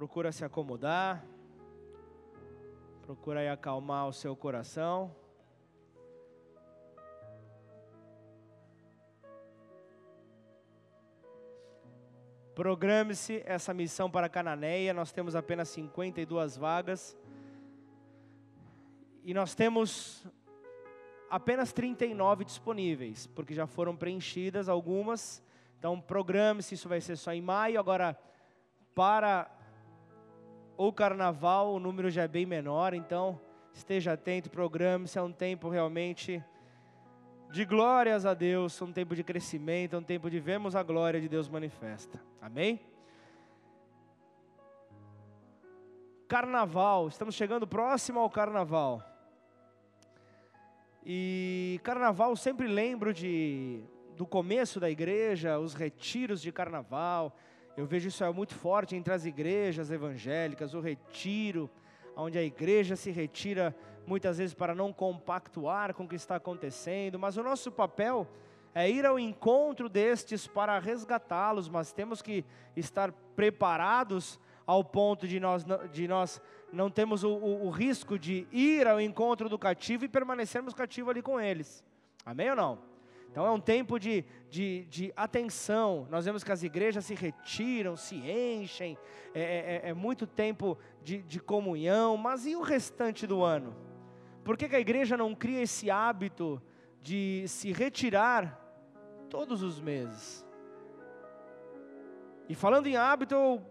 Procura se acomodar. Procura aí acalmar o seu coração. Programe-se essa missão para Cananéia. Nós temos apenas 52 vagas. E nós temos apenas 39 disponíveis, porque já foram preenchidas algumas. Então, programe-se, isso vai ser só em maio. Agora, para o carnaval, o número já é bem menor. Então, esteja atento, programe-se. É um tempo realmente de glórias a Deus, um tempo de crescimento, um tempo de vermos a glória de Deus manifesta. Amém? Carnaval, estamos chegando próximo ao carnaval. E carnaval sempre lembro de do começo da igreja, os retiros de carnaval. Eu vejo isso é muito forte entre as igrejas evangélicas, o retiro, onde a igreja se retira muitas vezes para não compactuar com o que está acontecendo, mas o nosso papel é ir ao encontro destes para resgatá-los, mas temos que estar preparados ao ponto de nós, de nós não temos o, o, o risco de ir ao encontro do cativo e permanecermos cativo ali com eles. Amém ou não? Então é um tempo de, de, de, atenção. Nós vemos que as igrejas se retiram, se enchem, é, é, é, é muito tempo de, de, comunhão, mas e o restante do ano? Por que, que a igreja não cria esse hábito de se retirar todos os meses? E falando em hábito,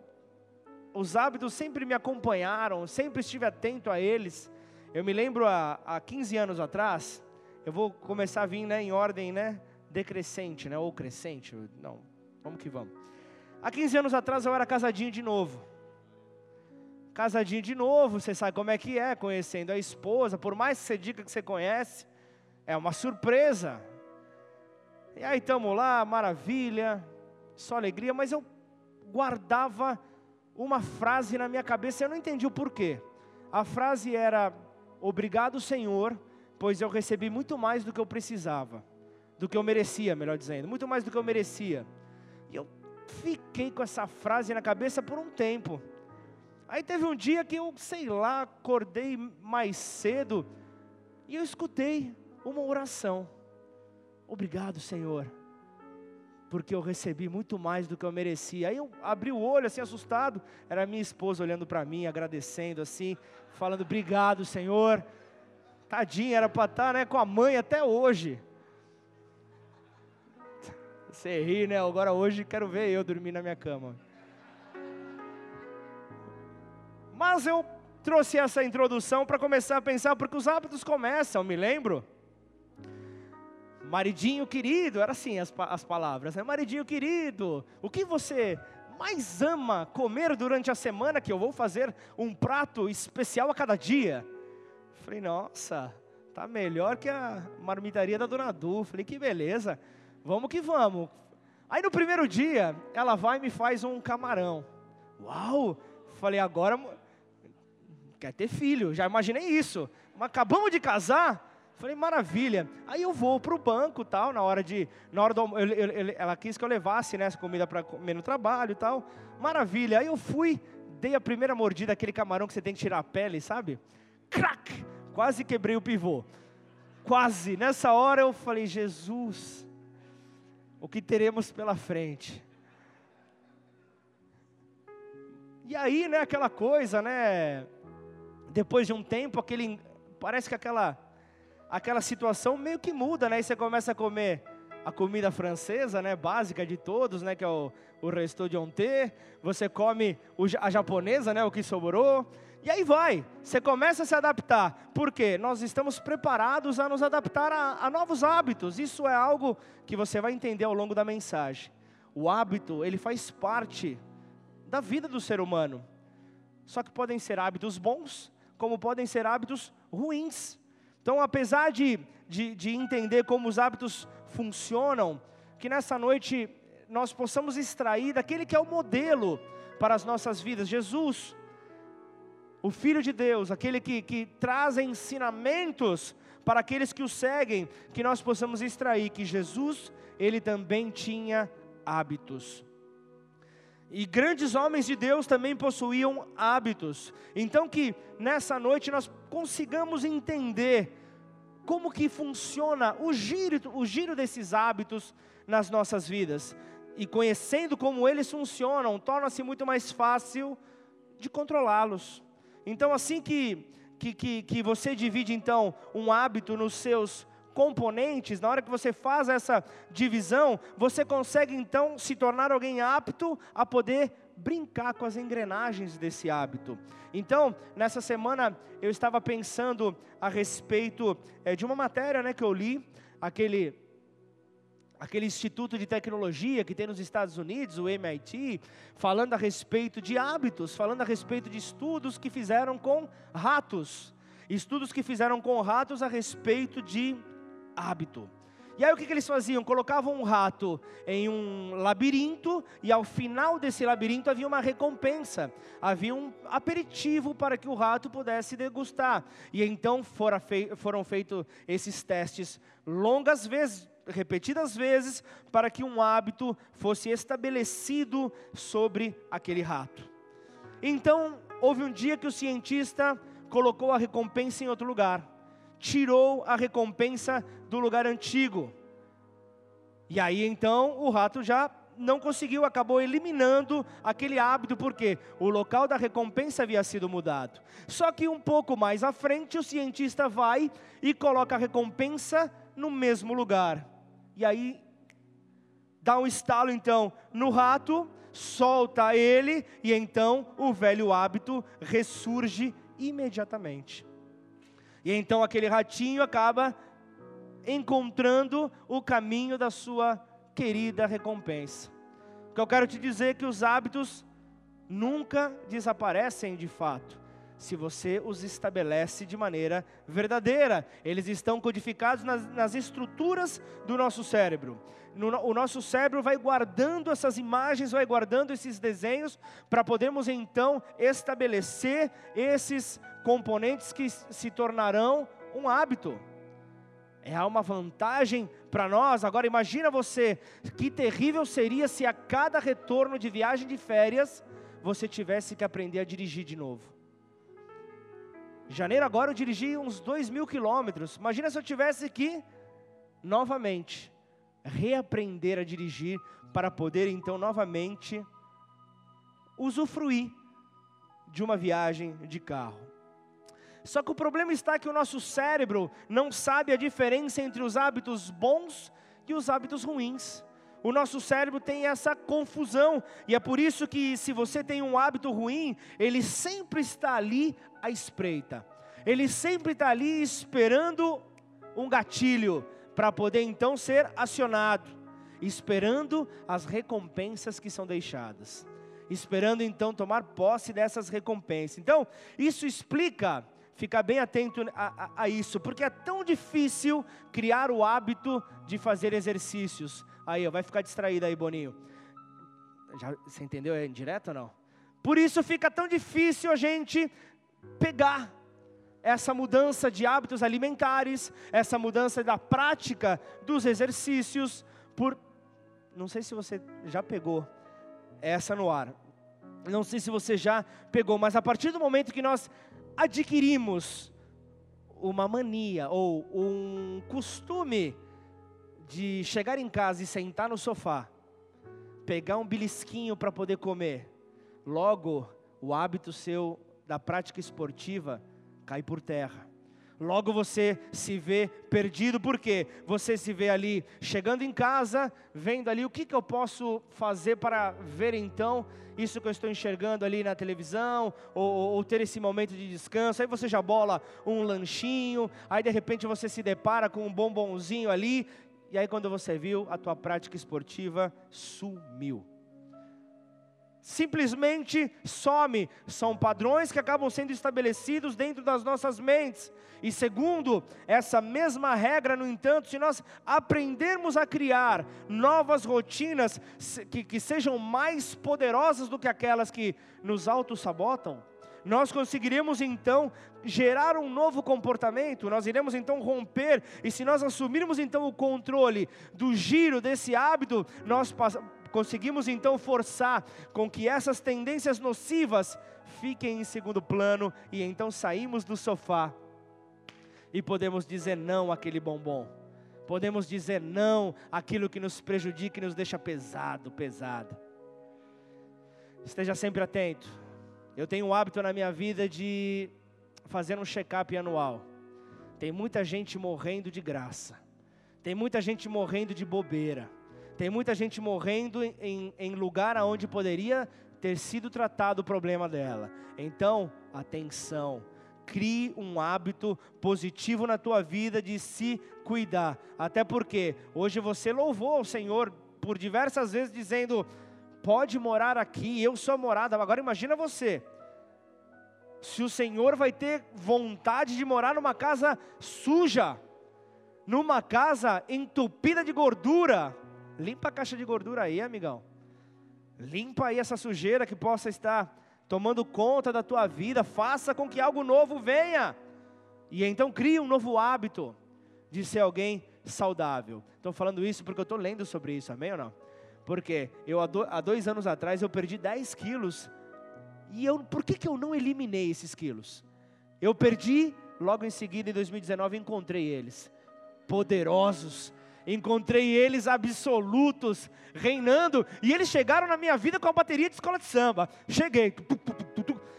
os hábitos sempre me acompanharam, sempre estive atento a eles. Eu me lembro há, há 15 anos atrás, eu vou começar a vir né, em ordem né, decrescente, né, ou crescente, não, vamos que vamos. Há 15 anos atrás eu era casadinho de novo. Casadinho de novo, você sabe como é que é, conhecendo a esposa, por mais que você diga que você conhece, é uma surpresa. E aí estamos lá, maravilha, só alegria, mas eu guardava uma frase na minha cabeça, eu não entendi o porquê. A frase era: Obrigado, Senhor, pois eu recebi muito mais do que eu precisava, do que eu merecia, melhor dizendo, muito mais do que eu merecia. E eu fiquei com essa frase na cabeça por um tempo. Aí teve um dia que eu, sei lá, acordei mais cedo e eu escutei uma oração. Obrigado, Senhor porque eu recebi muito mais do que eu merecia. Aí eu abri o olho assim assustado, era minha esposa olhando para mim, agradecendo assim, falando obrigado, Senhor. Tadinha, era para estar tá, né, com a mãe até hoje. Você ri, né? Agora hoje quero ver eu dormir na minha cama. Mas eu trouxe essa introdução para começar a pensar, porque os hábitos começam, me lembro Maridinho querido, era assim as, as palavras, né? Maridinho querido, o que você mais ama comer durante a semana que eu vou fazer um prato especial a cada dia? Falei, nossa, tá melhor que a marmitaria da Dona Du. Falei, que beleza, vamos que vamos. Aí no primeiro dia, ela vai e me faz um camarão. Uau! Falei, agora quer ter filho, já imaginei isso. Mas acabamos de casar, Falei, maravilha. Aí eu vou para o banco, tal, na hora de, na hora do, eu, eu, ela quis que eu levasse né, essa comida para comer no trabalho, e tal. Maravilha. Aí eu fui, dei a primeira mordida aquele camarão que você tem que tirar a pele, sabe? Crack! Quase quebrei o pivô. Quase. Nessa hora eu falei, Jesus, o que teremos pela frente? E aí, né, aquela coisa, né? Depois de um tempo, aquele parece que aquela aquela situação meio que muda, né? E você começa a comer a comida francesa, né, básica de todos, né, que é o, o resto de ontem. Você come o, a japonesa, né, o que sobrou. E aí vai, você começa a se adaptar. Por quê? Nós estamos preparados a nos adaptar a, a novos hábitos. Isso é algo que você vai entender ao longo da mensagem. O hábito, ele faz parte da vida do ser humano. Só que podem ser hábitos bons, como podem ser hábitos ruins. Então, apesar de, de, de entender como os hábitos funcionam, que nessa noite nós possamos extrair daquele que é o modelo para as nossas vidas, Jesus, o Filho de Deus, aquele que, que traz ensinamentos para aqueles que o seguem, que nós possamos extrair que Jesus, ele também tinha hábitos. E grandes homens de Deus também possuíam hábitos. Então que nessa noite nós consigamos entender como que funciona o giro, o giro desses hábitos nas nossas vidas. E conhecendo como eles funcionam, torna-se muito mais fácil de controlá-los. Então assim que, que, que, que você divide então um hábito nos seus componentes, na hora que você faz essa divisão, você consegue então se tornar alguém apto a poder brincar com as engrenagens desse hábito. Então, nessa semana eu estava pensando a respeito é, de uma matéria né, que eu li, aquele aquele instituto de tecnologia que tem nos Estados Unidos, o MIT, falando a respeito de hábitos, falando a respeito de estudos que fizeram com ratos, estudos que fizeram com ratos a respeito de hábito. E aí o que, que, eles faziam? Colocavam um rato em um labirinto e ao final desse labirinto havia uma recompensa, havia um aperitivo para que o rato pudesse degustar. E então fei foram feitos esses testes longas vezes, repetidas vezes, para que um hábito fosse estabelecido sobre aquele rato. Então houve um dia que o cientista colocou a recompensa em outro lugar tirou a recompensa do lugar antigo. E aí então o rato já não conseguiu, acabou eliminando aquele hábito, porque o local da recompensa havia sido mudado. Só que um pouco mais à frente, o cientista vai e coloca a recompensa no mesmo lugar. E aí dá um estalo então no rato, solta ele, e então o velho hábito ressurge imediatamente. E então aquele ratinho acaba encontrando o caminho da sua querida recompensa. O que eu quero te dizer é que os hábitos nunca desaparecem de fato, se você os estabelece de maneira verdadeira. Eles estão codificados nas, nas estruturas do nosso cérebro. No, o nosso cérebro vai guardando essas imagens, vai guardando esses desenhos, para podermos então estabelecer esses componentes que se tornarão um hábito. É uma vantagem para nós. Agora imagina você, que terrível seria se a cada retorno de viagem de férias você tivesse que aprender a dirigir de novo. Em janeiro agora eu dirigi uns dois mil quilômetros. Imagina se eu tivesse que novamente reaprender a dirigir para poder então novamente usufruir de uma viagem de carro. Só que o problema está que o nosso cérebro não sabe a diferença entre os hábitos bons e os hábitos ruins. O nosso cérebro tem essa confusão, e é por isso que, se você tem um hábito ruim, ele sempre está ali à espreita, ele sempre está ali esperando um gatilho para poder então ser acionado, esperando as recompensas que são deixadas, esperando então tomar posse dessas recompensas. Então, isso explica ficar bem atento a, a, a, isso, porque é tão difícil criar o hábito de fazer exercícios. Aí, ó, vai ficar distraído aí, Boninho. Já, você entendeu? É indireto ou não? Por isso fica tão difícil a gente pegar essa mudança de hábitos alimentares, essa mudança da prática dos exercícios, por. Não sei se você já pegou essa no ar. Não sei se você já pegou, mas a partir do momento que nós adquirimos uma mania ou um costume de chegar em casa e sentar no sofá, pegar um belisquinho para poder comer, logo o hábito seu da prática esportiva cai por terra. Logo você se vê perdido, porque você se vê ali chegando em casa, vendo ali o que, que eu posso fazer para ver então isso que eu estou enxergando ali na televisão, ou, ou, ter esse momento de descanso. Aí você já bola um lanchinho, aí de repente você se depara com um bombonzinho ali, e aí quando você viu, a tua prática esportiva sumiu simplesmente some. São padrões que acabam sendo estabelecidos dentro das nossas mentes. E segundo essa mesma regra, no entanto, se nós aprendermos a criar novas rotinas que, que sejam mais poderosas do que aquelas que nos auto-sabotam, nós conseguiremos então gerar um novo comportamento, nós iremos então romper, e se nós assumirmos então o controle do giro desse hábito, nós conseguimos então forçar com que essas tendências nocivas fiquem em segundo plano e então saímos do sofá e podemos dizer não àquele bombom. Podemos dizer não àquilo que nos prejudica e nos deixa pesado, pesado. Esteja sempre atento. Eu tenho um hábito na minha vida de fazer um check-up anual. Tem muita gente morrendo de graça. Tem muita gente morrendo de bobeira. Tem muita gente morrendo em, em lugar onde poderia ter sido tratado o problema dela. Então, atenção. Crie um hábito positivo na tua vida de se cuidar. Até porque hoje você louvou o Senhor por diversas vezes dizendo: pode morar aqui, eu sou morada. Agora imagina você. Se o Senhor vai ter vontade de morar numa casa suja, numa casa entupida de gordura, limpa a caixa de gordura aí, amigão. Limpa aí essa sujeira que possa estar tomando conta da tua vida, faça com que algo novo venha. E então crie um novo hábito de ser alguém saudável. Estou falando isso porque eu estou lendo sobre isso, amém ou não? Porque eu há dois anos atrás eu perdi 10 quilos. E eu, por que, que eu não eliminei esses quilos? Eu perdi, logo em seguida, em 2019, encontrei eles. Poderosos, encontrei eles absolutos, reinando, e eles chegaram na minha vida com a bateria de escola de samba. Cheguei,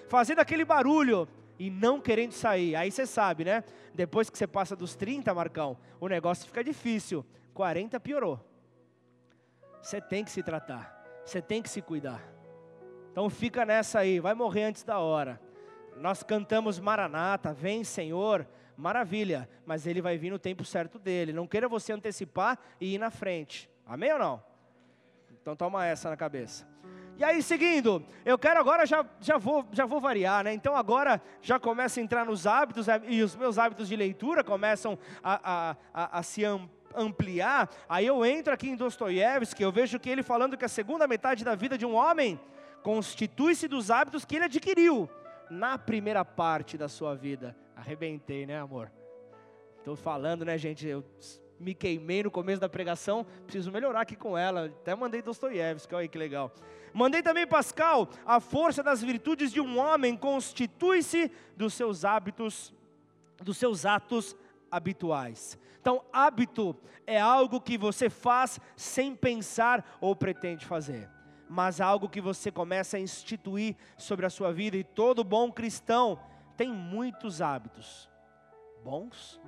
fazendo aquele barulho e não querendo sair. Aí você sabe, né? Depois que você passa dos 30, Marcão, o negócio fica difícil. 40 piorou. Você tem que se tratar, você tem que se cuidar. Então fica nessa aí, vai morrer antes da hora. Nós cantamos Maranata, vem Senhor, maravilha, mas ele vai vir no tempo certo dele. Não queira você antecipar e ir na frente. Amém ou não? Então toma essa na cabeça. E aí, seguindo, eu quero agora, já, já, vou, já vou variar, né? Então agora já começa a entrar nos hábitos, é, e os meus hábitos de leitura começam a, a, a, a se ampliar. Aí eu entro aqui em Dostoiévski, eu vejo que ele falando que a segunda metade da vida de um homem constitui-se dos hábitos que ele adquiriu na primeira parte da sua vida. Arrebentei, né, amor? Estou falando, né, gente? Eu me queimei no começo da pregação, preciso melhorar aqui com ela. Até mandei Dostoiévski, olha aí que legal. Mandei também Pascal, a força das virtudes de um homem constitui-se dos seus hábitos, dos seus atos habituais. Então, hábito é algo que você faz sem pensar ou pretende fazer mas algo que você começa a instituir sobre a sua vida, e todo bom cristão tem muitos hábitos bons,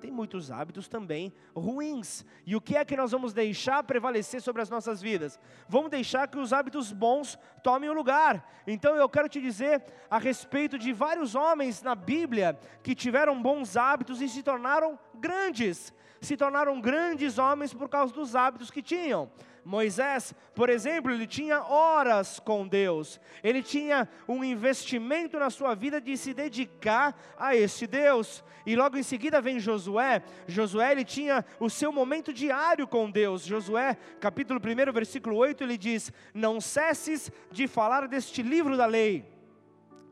tem muitos hábitos também ruins. E o que é que nós vamos deixar prevalecer sobre as nossas vidas? Vamos deixar que os hábitos bons tomem o lugar. Então eu quero te dizer a respeito de vários homens na Bíblia que tiveram bons hábitos e se tornaram grandes. Se tornaram grandes homens por causa dos hábitos que tinham. Moisés, por exemplo, ele tinha horas com Deus, ele tinha um investimento na sua vida de se dedicar a este Deus. E logo em seguida vem Josué. Josué ele tinha o seu momento diário com Deus. Josué, capítulo 1, versículo 8, ele diz: Não cesses de falar deste livro da lei.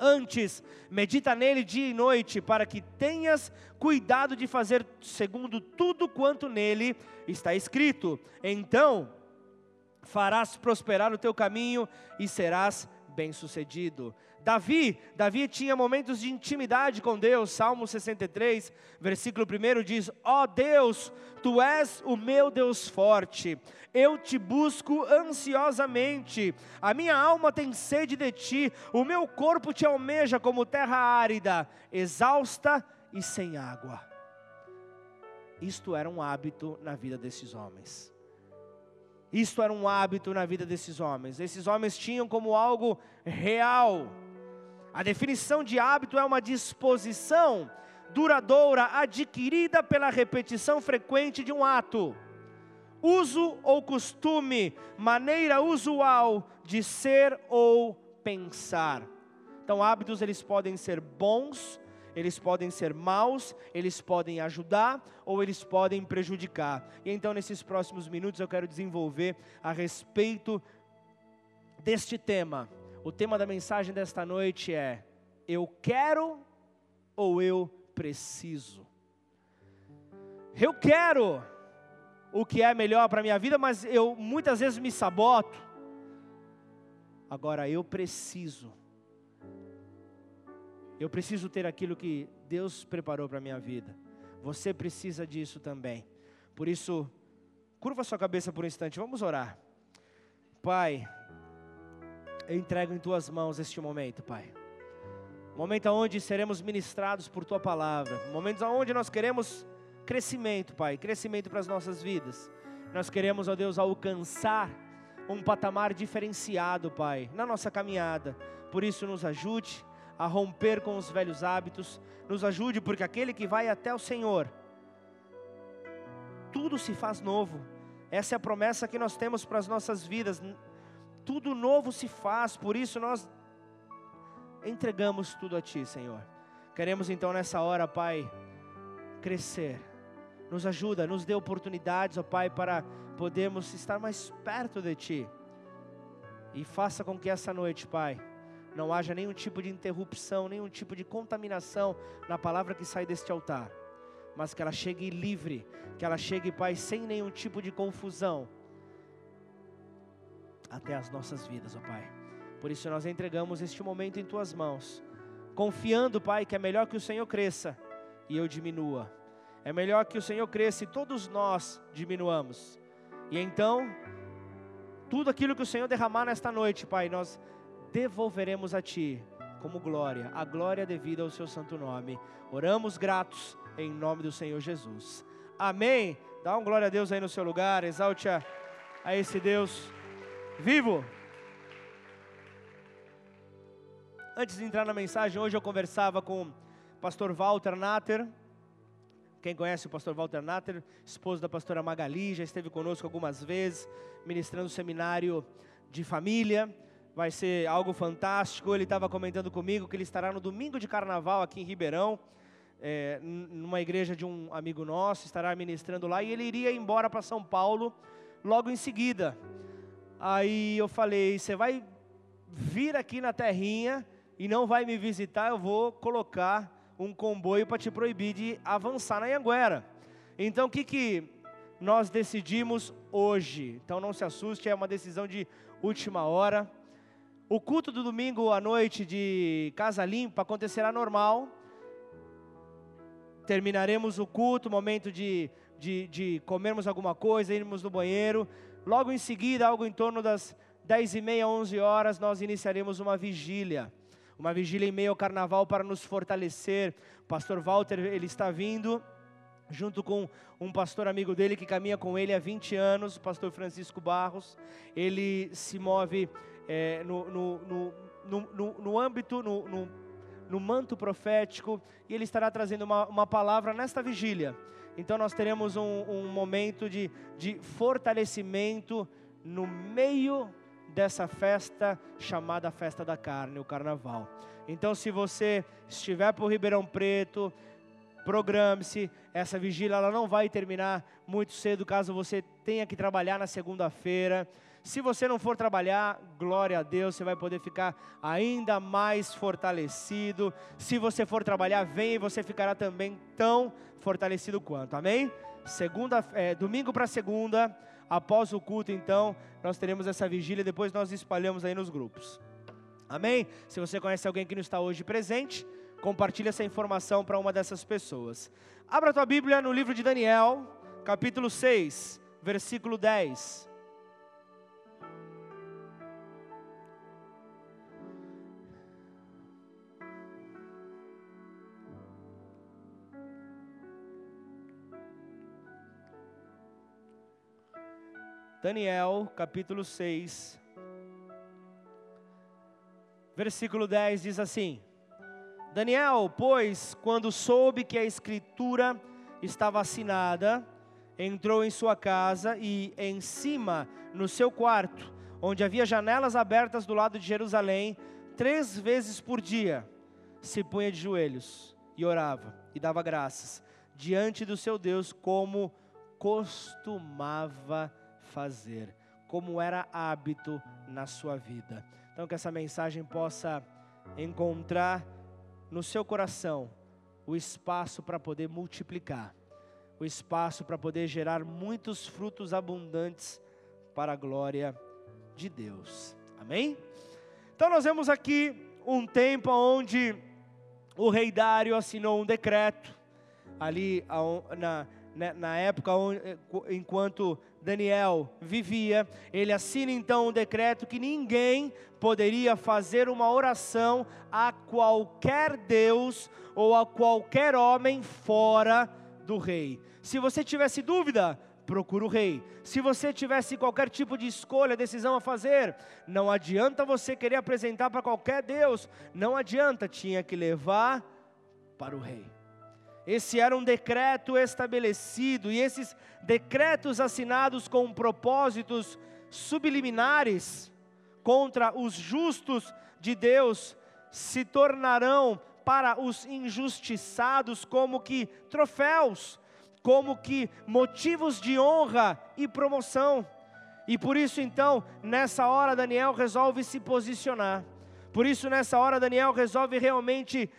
Antes, medita nele dia e noite, para que tenhas cuidado de fazer segundo tudo quanto nele está escrito. Então, farás prosperar o teu caminho e serás bem-sucedido. Davi, Davi tinha momentos de intimidade com Deus. Salmo 63, versículo 1 diz: Ó oh Deus, tu és o meu Deus forte. Eu te busco ansiosamente. A minha alma tem sede de ti. O meu corpo te almeja como terra árida, exausta e sem água. Isto era um hábito na vida desses homens. Isto era um hábito na vida desses homens. Esses homens tinham como algo real. A definição de hábito é uma disposição duradoura adquirida pela repetição frequente de um ato. Uso ou costume, maneira usual de ser ou pensar. Então, hábitos eles podem ser bons eles podem ser maus, eles podem ajudar ou eles podem prejudicar. E então, nesses próximos minutos, eu quero desenvolver a respeito deste tema. O tema da mensagem desta noite é: Eu quero ou eu preciso? Eu quero o que é melhor para a minha vida, mas eu muitas vezes me saboto. Agora eu preciso, eu preciso ter aquilo que Deus preparou para a minha vida. Você precisa disso também. Por isso, curva sua cabeça por um instante, vamos orar. Pai, eu entrego em tuas mãos este momento, Pai. Momento onde seremos ministrados por tua palavra. Momentos onde nós queremos crescimento, Pai, crescimento para as nossas vidas. Nós queremos, ó Deus, alcançar um patamar diferenciado, Pai, na nossa caminhada. Por isso, nos ajude a romper com os velhos hábitos, nos ajude, porque aquele que vai até o Senhor, tudo se faz novo. Essa é a promessa que nós temos para as nossas vidas. Tudo novo se faz, por isso nós entregamos tudo a Ti, Senhor. Queremos então nessa hora, Pai, crescer. Nos ajuda, nos dê oportunidades, ó Pai, para podermos estar mais perto de Ti. E faça com que essa noite, Pai, não haja nenhum tipo de interrupção, nenhum tipo de contaminação na palavra que sai deste altar, mas que ela chegue livre, que ela chegue, Pai, sem nenhum tipo de confusão até as nossas vidas, ó Pai. Por isso nós entregamos este momento em tuas mãos, confiando, Pai, que é melhor que o Senhor cresça e eu diminua. É melhor que o Senhor cresça e todos nós diminuamos. E então, tudo aquilo que o Senhor derramar nesta noite, Pai, nós devolveremos a Ti como glória, a glória devida ao Seu santo nome. Oramos gratos em nome do Senhor Jesus. Amém. Dá um glória a Deus aí no seu lugar, exalte a, a esse Deus vivo. Antes de entrar na mensagem, hoje eu conversava com o pastor Walter Natter. Quem conhece o pastor Walter Natter, esposo da pastora Magali, já esteve conosco algumas vezes, ministrando seminário de família vai ser algo fantástico. Ele estava comentando comigo que ele estará no domingo de carnaval aqui em Ribeirão, é, numa igreja de um amigo nosso, estará ministrando lá e ele iria embora para São Paulo logo em seguida. Aí eu falei: Você vai vir aqui na terrinha e não vai me visitar, eu vou colocar um comboio para te proibir de avançar na Anguera. Então o que, que nós decidimos hoje? Então não se assuste, é uma decisão de última hora. O culto do domingo à noite de Casa Limpa acontecerá normal. Terminaremos o culto, momento de, de, de comermos alguma coisa, irmos no banheiro. Logo em seguida, algo em torno das 10 e meia, 11 horas, nós iniciaremos uma vigília. Uma vigília em meio ao carnaval para nos fortalecer. O pastor Walter, ele está vindo junto com um pastor amigo dele que caminha com ele há 20 anos, o pastor Francisco Barros. Ele se move é, no, no, no, no, no âmbito, no, no, no manto profético, e ele estará trazendo uma, uma palavra nesta vigília. Então nós teremos um, um momento de, de fortalecimento no meio dessa festa chamada Festa da Carne, o Carnaval. Então, se você estiver por Ribeirão Preto, programe-se. Essa vigília ela não vai terminar muito cedo, caso você tenha que trabalhar na segunda-feira. Se você não for trabalhar, glória a Deus, você vai poder ficar ainda mais fortalecido. Se você for trabalhar, vem e você ficará também tão fortalecido quanto. Amém? Segunda, é, domingo para segunda, após o culto, então, nós teremos essa vigília. Depois nós espalhamos aí nos grupos. Amém? Se você conhece alguém que não está hoje presente, compartilhe essa informação para uma dessas pessoas. Abra a tua Bíblia no livro de Daniel, capítulo 6, versículo 10. Daniel, capítulo 6, versículo 10 diz assim: Daniel, pois, quando soube que a escritura estava assinada, entrou em sua casa e em cima, no seu quarto, onde havia janelas abertas do lado de Jerusalém, três vezes por dia, se punha de joelhos e orava e dava graças diante do seu Deus, como costumava fazer, como era hábito na sua vida. Então, que essa mensagem possa encontrar no seu coração o espaço para poder multiplicar. o espaço para poder gerar muitos frutos abundantes para a glória de Deus. Amém? Então nós vemos aqui um tempo onde o rei Dário assinou um decreto ali na, né, na época eh, enquanto Daniel vivia, ele assina então um decreto que ninguém poderia fazer uma oração a qualquer Deus ou a qualquer homem fora do rei. Se você tivesse dúvida, procura o rei. Se você tivesse qualquer tipo de escolha, decisão a fazer, não adianta você querer apresentar para qualquer Deus, não adianta, tinha que levar para o rei. Esse era um decreto estabelecido, e esses decretos assinados com propósitos subliminares contra os justos de Deus se tornarão para os injustiçados como que troféus, como que motivos de honra e promoção. E por isso então, nessa hora Daniel resolve se posicionar. Por isso nessa hora Daniel resolve realmente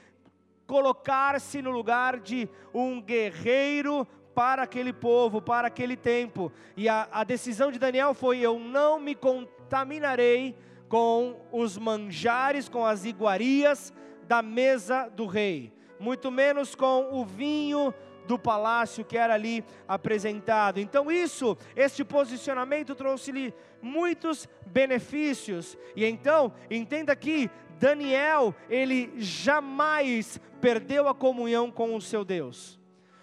colocar-se no lugar de um guerreiro para aquele povo, para aquele tempo. E a, a, decisão de Daniel foi: eu não me contaminarei com os manjares, com as iguarias da mesa do rei, muito menos com o vinho do palácio que era ali apresentado. Então, isso, este posicionamento trouxe-lhe muitos benefícios. E então, entenda que Daniel, ele jamais perdeu a comunhão com o seu Deus,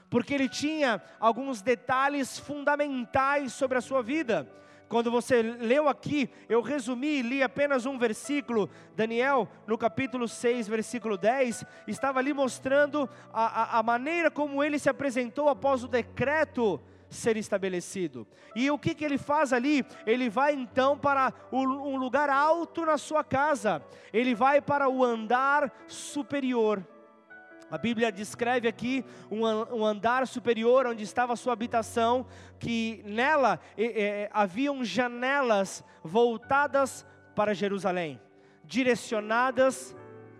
porque ele tinha alguns detalhes fundamentais sobre a sua vida. Quando você leu aqui, eu resumi e li apenas um versículo, Daniel, no capítulo 6, versículo 10, estava ali mostrando a, a, a maneira como ele se apresentou após o decreto ser estabelecido. E o que, que ele faz ali? Ele vai então para um lugar alto na sua casa, ele vai para o andar superior. A Bíblia descreve aqui um, andar superior onde estava a sua habitação, que nela haviam janelas voltadas para Jerusalém, direcionadas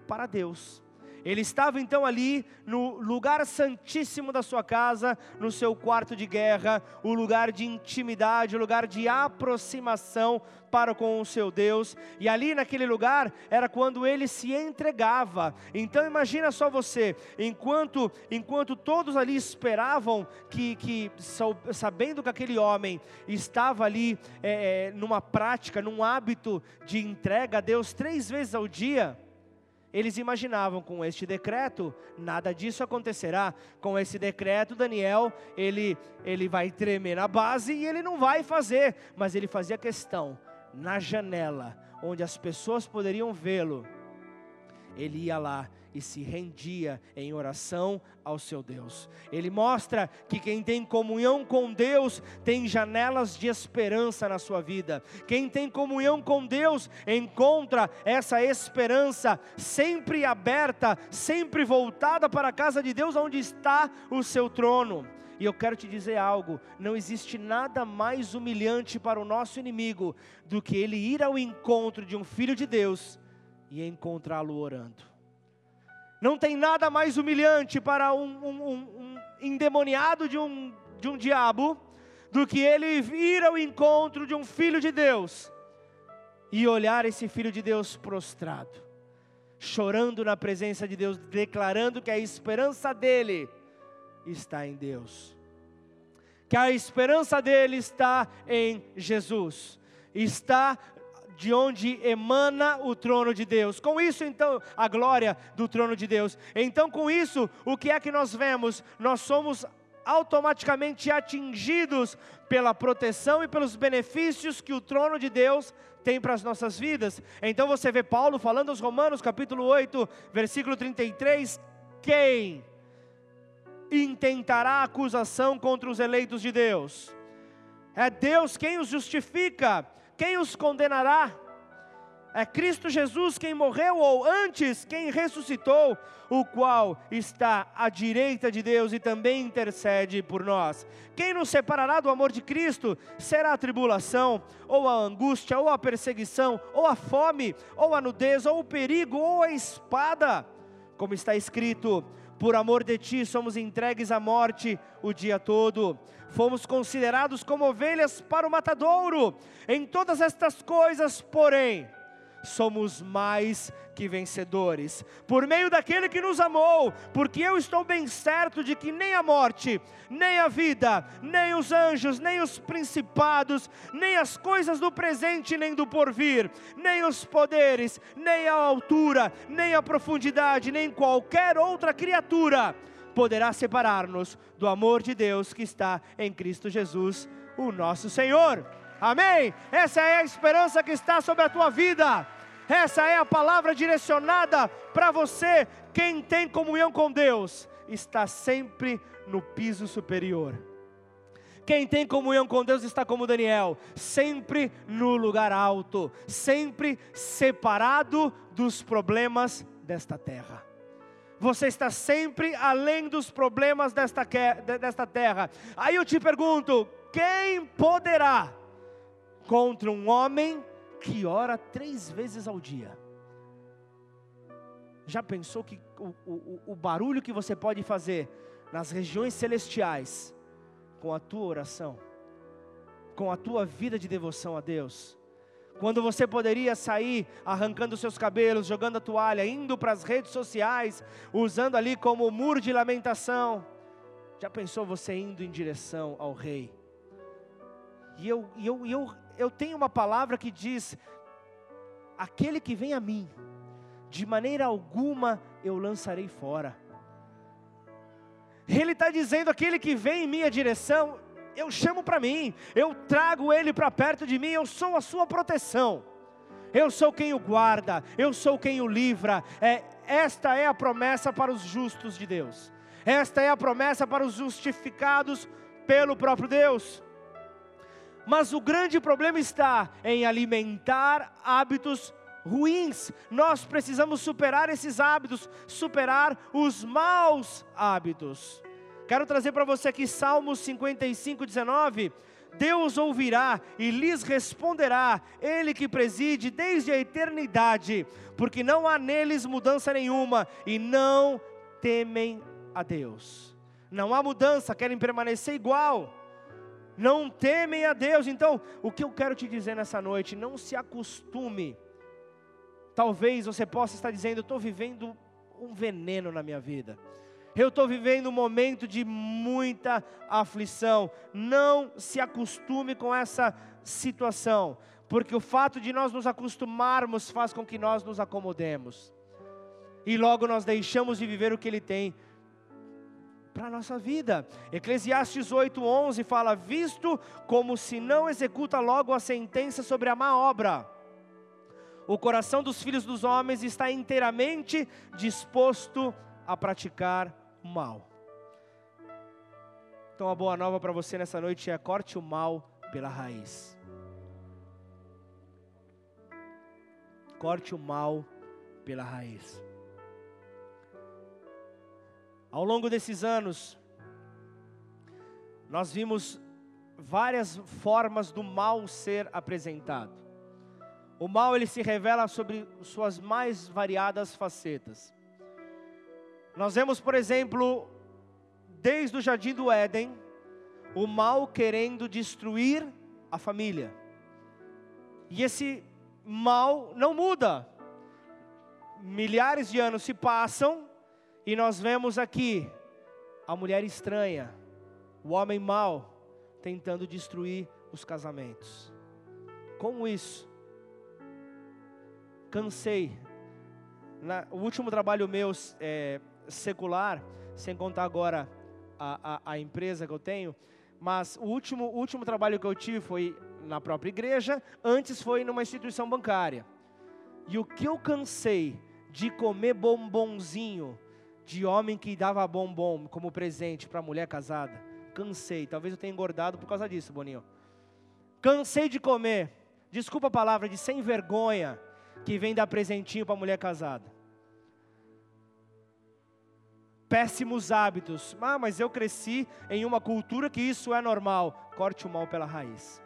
para Deus. Ele estava então ali no lugar santíssimo da sua casa, no seu quarto de guerra, o lugar de intimidade, o lugar de aproximação para com o seu Deus. E ali naquele lugar era quando ele se entregava. Então imagina só você, enquanto enquanto todos ali esperavam que, que sabendo que aquele homem estava ali é, numa prática, num hábito de entrega a Deus três vezes ao dia eles imaginavam com este decreto, nada disso acontecerá. Com esse decreto, Daniel, ele, ele vai tremer na base e ele não vai fazer, mas ele fazia questão, na janela, onde as pessoas poderiam vê-lo, ele ia lá e se rendia em oração ao seu Deus. Ele mostra que quem tem comunhão com Deus tem janelas de esperança na sua vida. Quem tem comunhão com Deus encontra essa esperança sempre aberta, sempre voltada para a casa de Deus, onde está o seu trono. E eu quero te dizer algo: não existe nada mais humilhante para o nosso inimigo do que ele ir ao encontro de um filho de Deus e encontrá-lo orando. Não tem nada mais humilhante para um, um, um, endemoniado de um, de um diabo do que ele ir ao encontro de um filho de Deus e olhar esse filho de Deus prostrado, chorando na presença de Deus, declarando que a esperança dele está em Deus, que a esperança dele está em Jesus, está de onde emana o trono de Deus. Com isso, então, a glória do trono de Deus. Então, com isso, o que é que nós vemos? Nós somos automaticamente atingidos pela proteção e pelos benefícios que o trono de Deus tem para as nossas vidas. Então você vê Paulo falando aos Romanos, capítulo 8, versículo 33, quem intentará acusação contra os eleitos de Deus? É Deus quem os justifica quem os condenará? É Cristo Jesus quem morreu, ou antes quem ressuscitou, o qual está à direita de Deus e também intercede por nós. Quem nos separará do amor de Cristo? Será a tribulação, ou a angústia, ou a perseguição, ou a fome, ou a nudez, ou o perigo, ou a espada. Como está escrito: Por amor de ti, somos entregues à morte o dia todo. Fomos considerados como ovelhas para o matadouro. Em todas estas coisas, porém, somos mais que vencedores, por meio daquele que nos amou, porque eu estou bem certo de que nem a morte, nem a vida, nem os anjos, nem os principados, nem as coisas do presente, nem do porvir, nem os poderes, nem a altura, nem a profundidade, nem qualquer outra criatura poderá separar-nos do amor de Deus que está em Cristo Jesus, o nosso Senhor. Amém? Essa é a esperança que está sobre a tua vida. Essa é a palavra direcionada para você. Quem tem comunhão com Deus está sempre no piso superior. Quem tem comunhão com Deus está como Daniel, sempre no lugar alto, sempre separado dos problemas desta terra. Você está sempre além dos problemas desta, desta terra. Aí eu te pergunto: quem poderá contra um homem que ora três vezes ao dia. Já pensou que o, o, o barulho que você pode fazer nas regiões celestiais com a tua oração, com a tua vida de devoção a Deus? Quando você poderia sair arrancando seus cabelos, jogando a toalha, indo para as redes sociais, usando ali como muro de lamentação. Já pensou você indo em direção ao Rei? E eu, e eu, e eu eu tenho uma palavra que diz: aquele que vem a mim, de maneira alguma eu lançarei fora. Ele está dizendo: aquele que vem em minha direção, eu chamo para mim, eu trago ele para perto de mim, eu sou a sua proteção, eu sou quem o guarda, eu sou quem o livra. É, esta é a promessa para os justos de Deus, esta é a promessa para os justificados pelo próprio Deus. Mas o grande problema está em alimentar hábitos ruins. Nós precisamos superar esses hábitos, superar os maus hábitos. Quero trazer para você aqui Salmos 55, 19. Deus ouvirá e lhes responderá, Ele que preside desde a eternidade, porque não há neles mudança nenhuma e não temem a Deus. Não há mudança, querem permanecer igual não temem a Deus. Então, o que eu quero te dizer nessa noite, não se acostume. Talvez você possa estar dizendo: eu estou vivendo um veneno na minha vida. Eu estou vivendo um momento de muita aflição. Não se acostume com essa situação, porque o fato de nós nos acostumarmos faz com que nós nos acomodemos. E logo nós deixamos de viver o que Ele tem para a nossa vida. Eclesiastes 8,11 fala: Visto como se não executa logo a sentença sobre a má obra, o coração dos filhos dos homens está inteiramente disposto a praticar o mal. Então a boa nova para você nessa noite é corte o mal pela raiz. Corte o mal pela raiz. Ao longo desses anos, nós vimos várias formas do mal ser apresentado. O mal ele se revela sobre suas mais variadas facetas. Nós vemos, por exemplo, desde o jardim do Éden, o mal querendo destruir a família. E esse mal não muda. Milhares de anos se passam e nós vemos aqui a mulher estranha, o homem mau, tentando destruir os casamentos. Como isso? Cansei. Na, o último trabalho meu é, secular, sem contar agora a, a, a, empresa que eu tenho, mas o último, o último trabalho que eu tive foi na própria igreja, antes foi numa instituição bancária. E o que eu cansei de comer bombonzinho de homem que dava bombom como presente para mulher casada. Cansei, talvez eu tenha engordado por causa disso, Boninho. Cansei de comer, desculpa a palavra, de sem vergonha, que vem dar presentinho para mulher casada. Péssimos hábitos. Ah, mas eu cresci em uma cultura que isso é normal. Corte o mal pela raiz.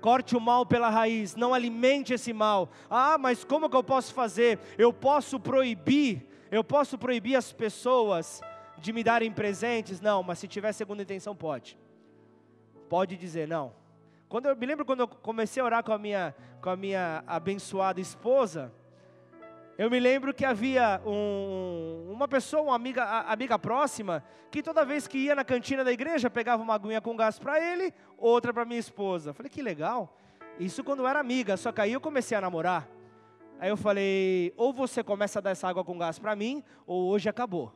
Corte o mal pela raiz, não alimente esse mal. Ah, mas como que eu posso fazer? Eu posso proibir, eu posso proibir as pessoas de me darem presentes? Não, mas se tiver segunda intenção, pode. Pode dizer não. Quando eu me lembro quando eu comecei a orar com a minha, com a minha abençoada esposa, eu me lembro que havia um, uma pessoa, uma amiga, amiga próxima, que toda vez que ia na cantina da igreja, pegava uma aguinha com gás para ele, outra para minha esposa. Eu falei, que legal. Isso quando eu era amiga, só que aí eu comecei a namorar. Aí eu falei, ou você começa a dar essa água com gás para mim, ou hoje acabou.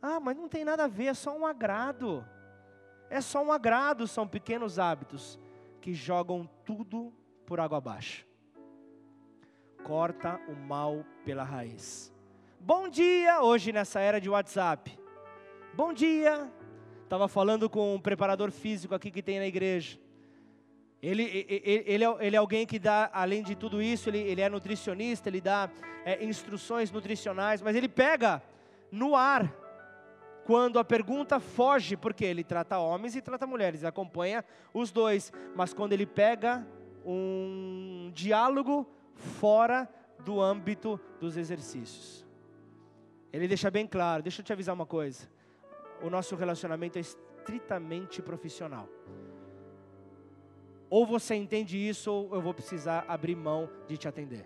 Ah, mas não tem nada a ver, é só um agrado. É só um agrado, são pequenos hábitos que jogam tudo por água abaixo corta o mal pela raiz. Bom dia, hoje nessa era de WhatsApp. Bom dia. Estava falando com um preparador físico aqui que tem na igreja. Ele, ele, ele, é, ele é alguém que dá, além de tudo isso, ele, ele é nutricionista, ele dá é, instruções nutricionais, mas ele pega no ar quando a pergunta foge, porque ele trata homens e trata mulheres, acompanha os dois, mas quando ele pega um diálogo fora do âmbito dos exercícios. Ele deixa bem claro, deixa eu te avisar uma coisa. O nosso relacionamento é estritamente profissional. Ou você entende isso, ou eu vou precisar abrir mão de te atender.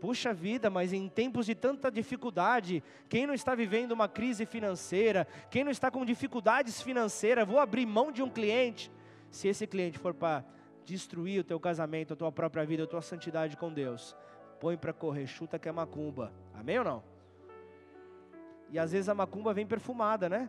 Puxa vida, mas em tempos de tanta dificuldade, quem não está vivendo uma crise financeira, quem não está com dificuldades financeiras, vou abrir mão de um cliente. Se esse cliente for para destruir o teu casamento, a tua própria vida, a tua santidade com Deus, põe para correr, chuta que é macumba. Amém ou não? E às vezes a macumba vem perfumada, né?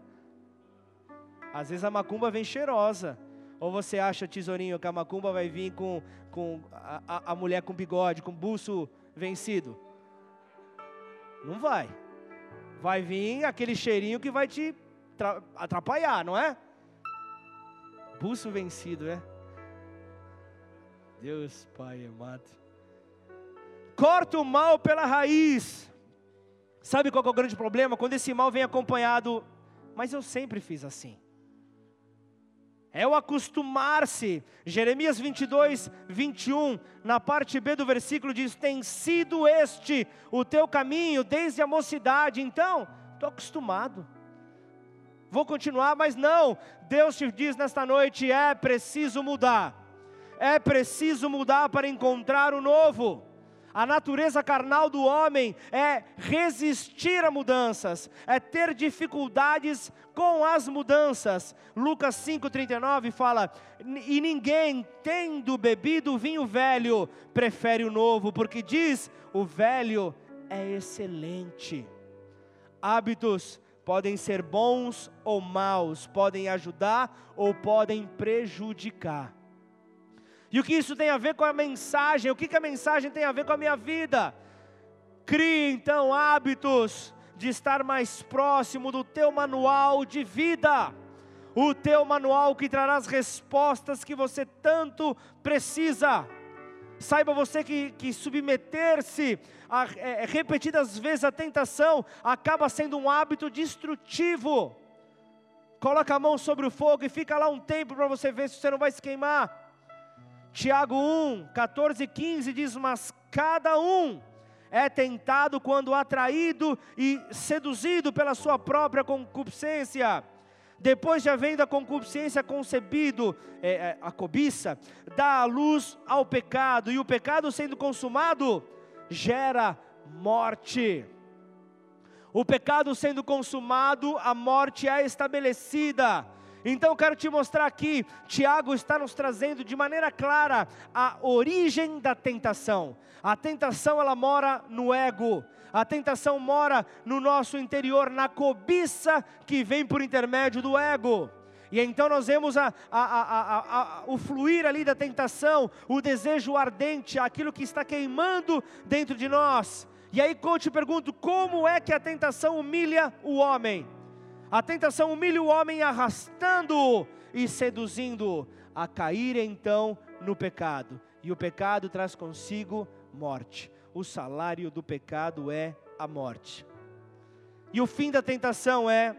Às vezes a macumba vem cheirosa. Ou você acha, tesourinho, que a macumba vai vir com, com a, a, mulher com bigode, com buço vencido? Não vai. Vai vir aquele cheirinho que vai te atrapalhar, não é? Buço vencido, é? Deus, Pai amado. Corta o mal pela raiz. Sabe qual é o grande problema? Quando esse mal vem acompanhado, mas eu sempre fiz assim. É o acostumar-se. Jeremias 22, 21, na parte B do versículo diz: Tem sido este o teu caminho desde a mocidade. Então, estou acostumado. Vou continuar, mas não. Deus te diz nesta noite: é preciso mudar é preciso mudar para encontrar o novo. A natureza carnal do homem é resistir a mudanças, é ter dificuldades com as mudanças. Lucas 5,39 fala: E ninguém, tendo bebido vinho velho, prefere o novo, porque diz: o velho é excelente. Hábitos podem ser bons ou maus, podem ajudar ou podem prejudicar. E o que isso tem a ver com a mensagem? O que, que a mensagem tem a ver com a minha vida? Crie então hábitos de estar mais próximo do teu manual de vida. O teu manual que trará as respostas que você tanto precisa. Saiba você que, que submeter-se a, é, repetidas vezes à tentação acaba sendo um hábito destrutivo. Coloca a mão sobre o fogo e fica lá um tempo para você ver se você não vai se queimar. Tiago 1, 14 e 15 diz: Mas cada um é tentado quando atraído e seduzido pela sua própria concupiscência. Depois de havendo a concupiscência concebido, é, é, a cobiça, dá a luz ao pecado, e o pecado sendo consumado, gera morte. O pecado sendo consumado, a morte é estabelecida. Então eu quero te mostrar aqui, Tiago está nos trazendo de maneira clara a origem da tentação. A tentação ela mora no ego. A tentação mora no nosso interior, na cobiça que vem por intermédio do ego. E então nós vemos a, a, a, o fluir ali da tentação, o desejo ardente, aquilo que está queimando dentro de nós. E aí eu te pergunto, como é que a tentação humilha o homem? A tentação humilha o homem arrastando-o e seduzindo-o a cair então no pecado. E o pecado traz consigo morte. O salário do pecado é a morte. E o fim da tentação é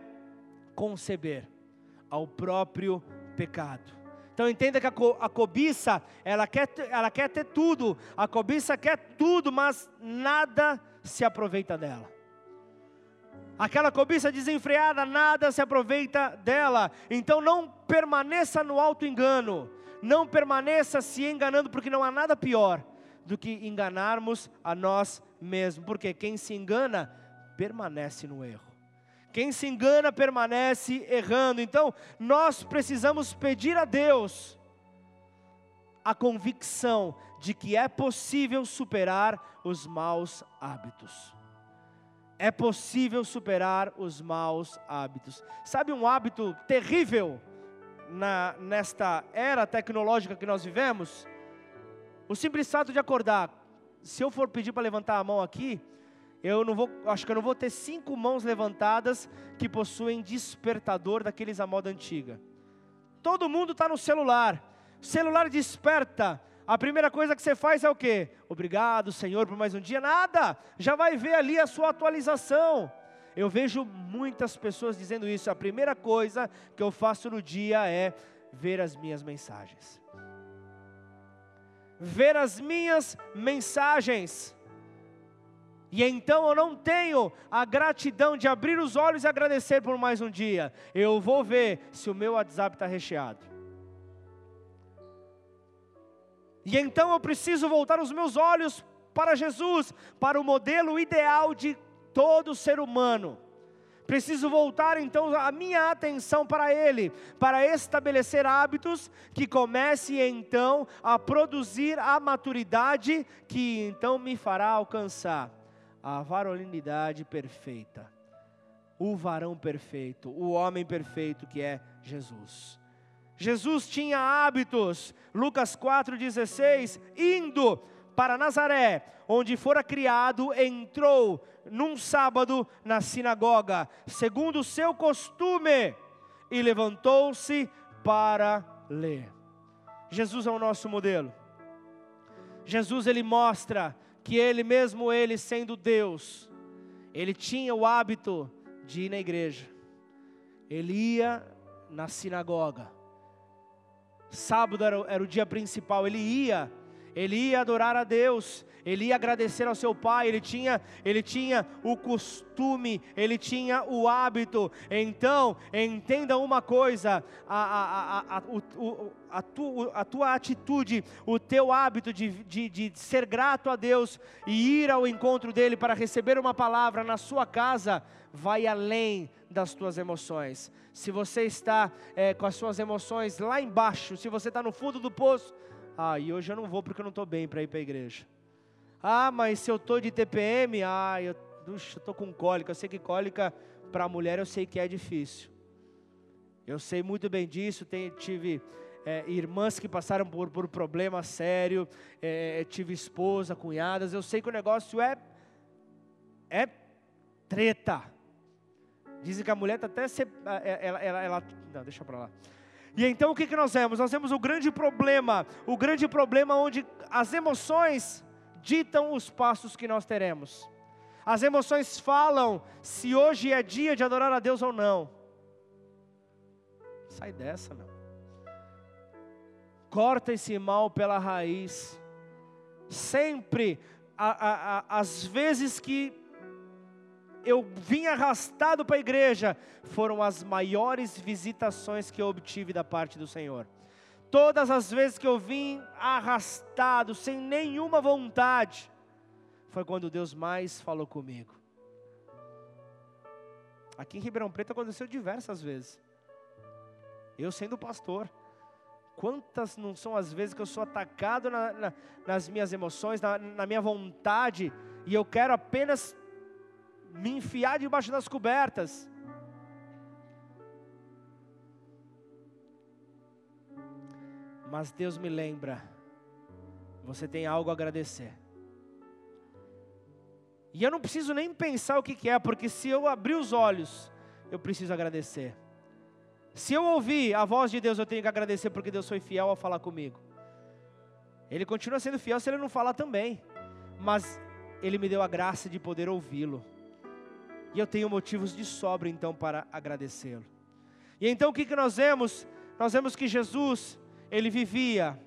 conceber ao próprio pecado. Então entenda que a, co a cobiça, ela quer, ela quer ter tudo, a cobiça quer tudo, mas nada se aproveita dela. Aquela cobiça desenfreada, nada se aproveita dela. Então não permaneça no alto engano, não permaneça se enganando, porque não há nada pior do que enganarmos a nós mesmos, porque quem se engana permanece no erro. Quem se engana permanece errando. Então, nós precisamos pedir a Deus a convicção de que é possível superar os maus hábitos. É possível superar os maus hábitos. Sabe um hábito terrível na, nesta era tecnológica que nós vivemos? O simples fato de acordar. Se eu for pedir para levantar a mão aqui, eu não vou, acho que eu não vou ter cinco mãos levantadas que possuem despertador daqueles à moda antiga. Todo mundo está no celular. Celular desperta. A primeira coisa que você faz é o quê? Obrigado, Senhor, por mais um dia. Nada. Já vai ver ali a sua atualização. Eu vejo muitas pessoas dizendo isso. A primeira coisa que eu faço no dia é ver as minhas mensagens. Ver as minhas mensagens. E então eu não tenho a gratidão de abrir os olhos e agradecer por mais um dia. Eu vou ver se o meu WhatsApp está recheado. E então eu preciso voltar os meus olhos para Jesus, para o modelo ideal de todo ser humano. Preciso voltar então a minha atenção para Ele, para estabelecer hábitos que comece então a produzir a maturidade que então me fará alcançar a varolinidade perfeita, o varão perfeito, o homem perfeito que é Jesus. Jesus tinha hábitos, Lucas 4,16, indo para Nazaré, onde fora criado, entrou num sábado na sinagoga, segundo o seu costume, e levantou-se para ler. Jesus é o nosso modelo. Jesus ele mostra que ele mesmo ele sendo Deus, ele tinha o hábito de ir na igreja. Ele ia na sinagoga. Sábado era, era o dia principal, ele ia, ele ia adorar a Deus, ele ia agradecer ao seu pai, ele tinha, ele tinha o costume, ele tinha o hábito. Então, entenda uma coisa: a, a, a, o, a, tu, a tua atitude, o teu hábito de, de, de ser grato a Deus e ir ao encontro dele para receber uma palavra na sua casa, vai além das tuas emoções. Se você está é, com as suas emoções lá embaixo, se você está no fundo do poço, ah, e hoje eu não vou porque eu não estou bem para ir para a igreja. Ah, mas se eu estou de TPM, ah, eu estou com cólica. Eu sei que cólica para a mulher eu sei que é difícil. Eu sei muito bem disso. Tem, tive é, irmãs que passaram por, por problema sério. É, tive esposa, cunhadas. Eu sei que o negócio é é treta. Dizem que a mulher está até se, é, ela, ela, ela, não, deixa para lá. E então o que, que nós vemos? Nós temos o grande problema, o grande problema onde as emoções ditam os passos que nós teremos. As emoções falam se hoje é dia de adorar a Deus ou não. Sai dessa, meu. Corta esse mal pela raiz. Sempre, a, as vezes que eu vim arrastado para a igreja, foram as maiores visitações que eu obtive da parte do Senhor. Todas as vezes que eu vim arrastado, sem nenhuma vontade, foi quando Deus mais falou comigo. Aqui em Ribeirão Preto aconteceu diversas vezes. Eu sendo pastor. Quantas não são as vezes que eu sou atacado na, na, nas minhas emoções, na, na minha vontade, e eu quero apenas me enfiar debaixo das cobertas. Mas Deus me lembra, você tem algo a agradecer. E eu não preciso nem pensar o que, que é, porque se eu abrir os olhos, eu preciso agradecer. Se eu ouvir a voz de Deus, eu tenho que agradecer porque Deus foi fiel ao falar comigo. Ele continua sendo fiel se ele não falar também, mas ele me deu a graça de poder ouvi-lo. E eu tenho motivos de sobra então para agradecê-lo. E então o que, que nós vemos? Nós vemos que Jesus, ele vivia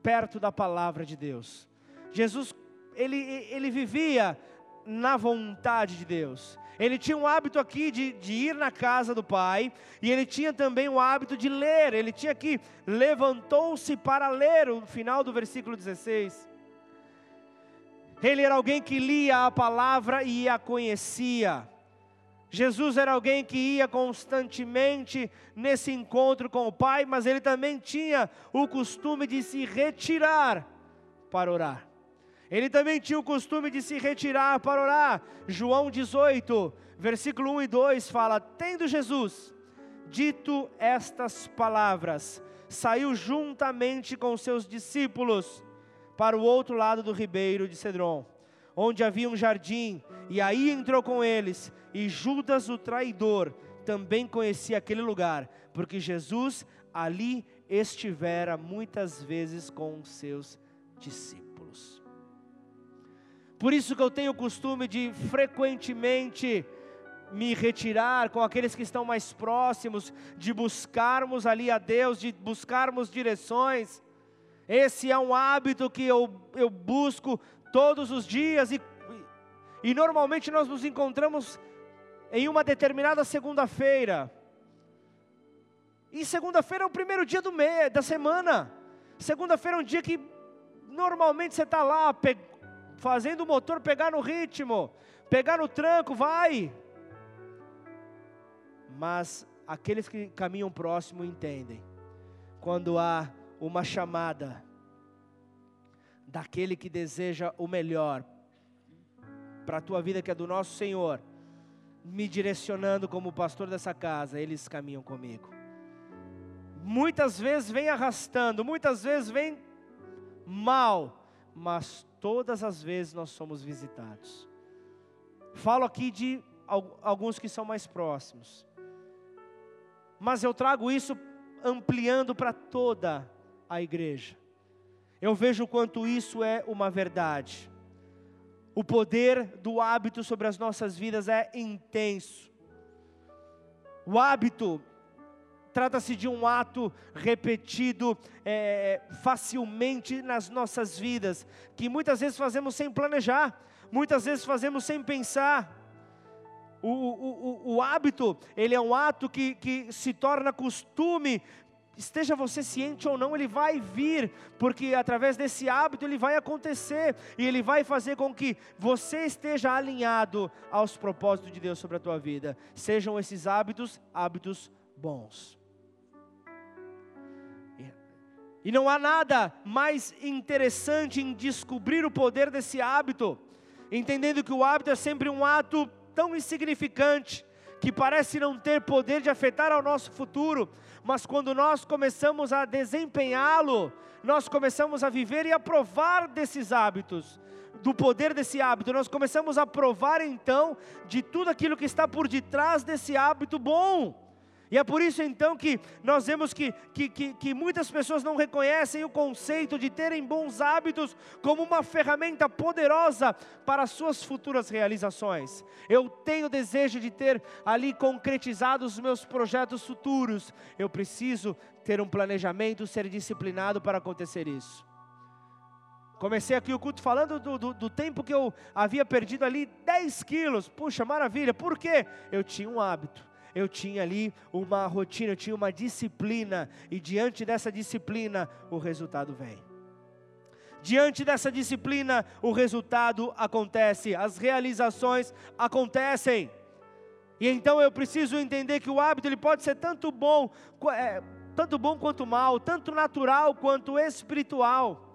perto da palavra de Deus. Jesus, ele, ele vivia na vontade de Deus. Ele tinha um hábito aqui de, de ir na casa do pai, e ele tinha também o hábito de ler. Ele tinha que levantou-se para ler, o final do versículo 16. Ele era alguém que lia a palavra e a conhecia. Jesus era alguém que ia constantemente nesse encontro com o Pai, mas ele também tinha o costume de se retirar para orar. Ele também tinha o costume de se retirar para orar. João 18, versículo 1 e 2 fala: Tendo Jesus dito estas palavras, saiu juntamente com seus discípulos para o outro lado do ribeiro de Cedron, onde havia um jardim, e aí entrou com eles, e Judas, o traidor, também conhecia aquele lugar, porque Jesus ali estivera muitas vezes com seus discípulos. Por isso que eu tenho o costume de frequentemente me retirar com aqueles que estão mais próximos, de buscarmos ali a Deus, de buscarmos direções. Esse é um hábito que eu, eu busco todos os dias e, e normalmente nós nos encontramos em uma determinada segunda-feira. E segunda-feira é o primeiro dia do mês, da semana. Segunda-feira é um dia que normalmente você está lá fazendo o motor pegar no ritmo, pegar no tranco, vai. Mas aqueles que caminham próximo entendem. Quando há uma chamada daquele que deseja o melhor para a tua vida, que é do nosso Senhor, me direcionando como pastor dessa casa, eles caminham comigo. Muitas vezes vem arrastando, muitas vezes vem mal, mas todas as vezes nós somos visitados. Falo aqui de alguns que são mais próximos, mas eu trago isso ampliando para toda a igreja. Eu vejo quanto isso é uma verdade. O poder do hábito sobre as nossas vidas é intenso. O hábito trata-se de um ato repetido é, facilmente nas nossas vidas, que muitas vezes fazemos sem planejar, muitas vezes fazemos sem pensar. O, o, o, o hábito, ele é um ato que, que se torna costume esteja você ciente ou não, ele vai vir, porque através desse hábito ele vai acontecer e ele vai fazer com que você esteja alinhado aos propósitos de Deus sobre a tua vida. Sejam esses hábitos hábitos bons. E não há nada mais interessante em descobrir o poder desse hábito, entendendo que o hábito é sempre um ato tão insignificante, que parece não ter poder de afetar ao nosso futuro, mas quando nós começamos a desempenhá-lo, nós começamos a viver e a provar desses hábitos, do poder desse hábito, nós começamos a provar então de tudo aquilo que está por detrás desse hábito bom. E é por isso então que nós vemos que, que, que, que, muitas pessoas não reconhecem o conceito de terem bons hábitos como uma ferramenta poderosa para suas futuras realizações. Eu tenho desejo de ter ali concretizados os meus projetos futuros. Eu preciso ter um planejamento, ser disciplinado para acontecer isso. Comecei aqui o culto falando do, do, do, tempo que eu havia perdido ali 10 quilos. Puxa, maravilha. Por quê? Eu tinha um hábito eu tinha ali uma rotina, eu tinha uma disciplina, e diante dessa disciplina, o resultado vem. Diante dessa disciplina, o resultado acontece, as realizações acontecem. E então eu preciso entender que o hábito ele pode ser tanto bom, é, tanto bom quanto mal, tanto natural quanto espiritual.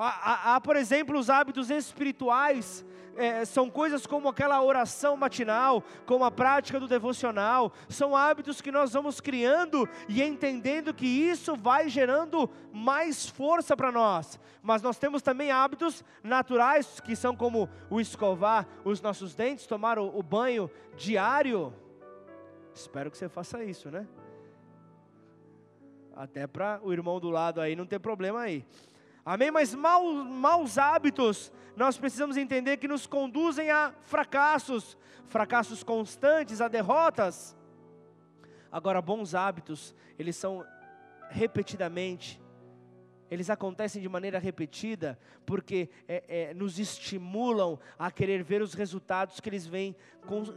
Há, há, por exemplo, os hábitos espirituais é, são coisas como aquela oração matinal, como a prática do devocional, são hábitos que nós vamos criando e entendendo que isso vai gerando mais força para nós. Mas nós temos também hábitos naturais, que são como o escovar os nossos dentes, tomar o, o banho diário. Espero que você faça isso, né? Até para o irmão do lado aí não ter problema aí. Amém? Mas maus, maus hábitos, nós precisamos entender que nos conduzem a fracassos, fracassos constantes, a derrotas. Agora, bons hábitos, eles são repetidamente, eles acontecem de maneira repetida porque é, é, nos estimulam a querer ver os resultados que eles vêm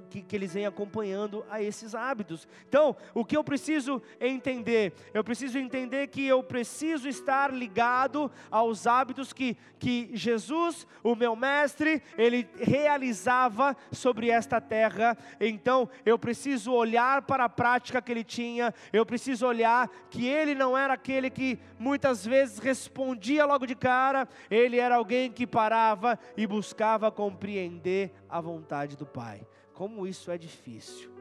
que, que, eles vêm acompanhando a esses hábitos. Então, o que eu preciso entender? Eu preciso entender que eu preciso estar ligado aos hábitos que, que Jesus, o meu mestre, ele realizava sobre esta terra. Então, eu preciso olhar para a prática que ele tinha, eu preciso olhar que ele não era aquele que muitas vezes respondia logo de cara, ele era alguém que parava e buscava compreender a vontade do Pai. Como isso é difícil.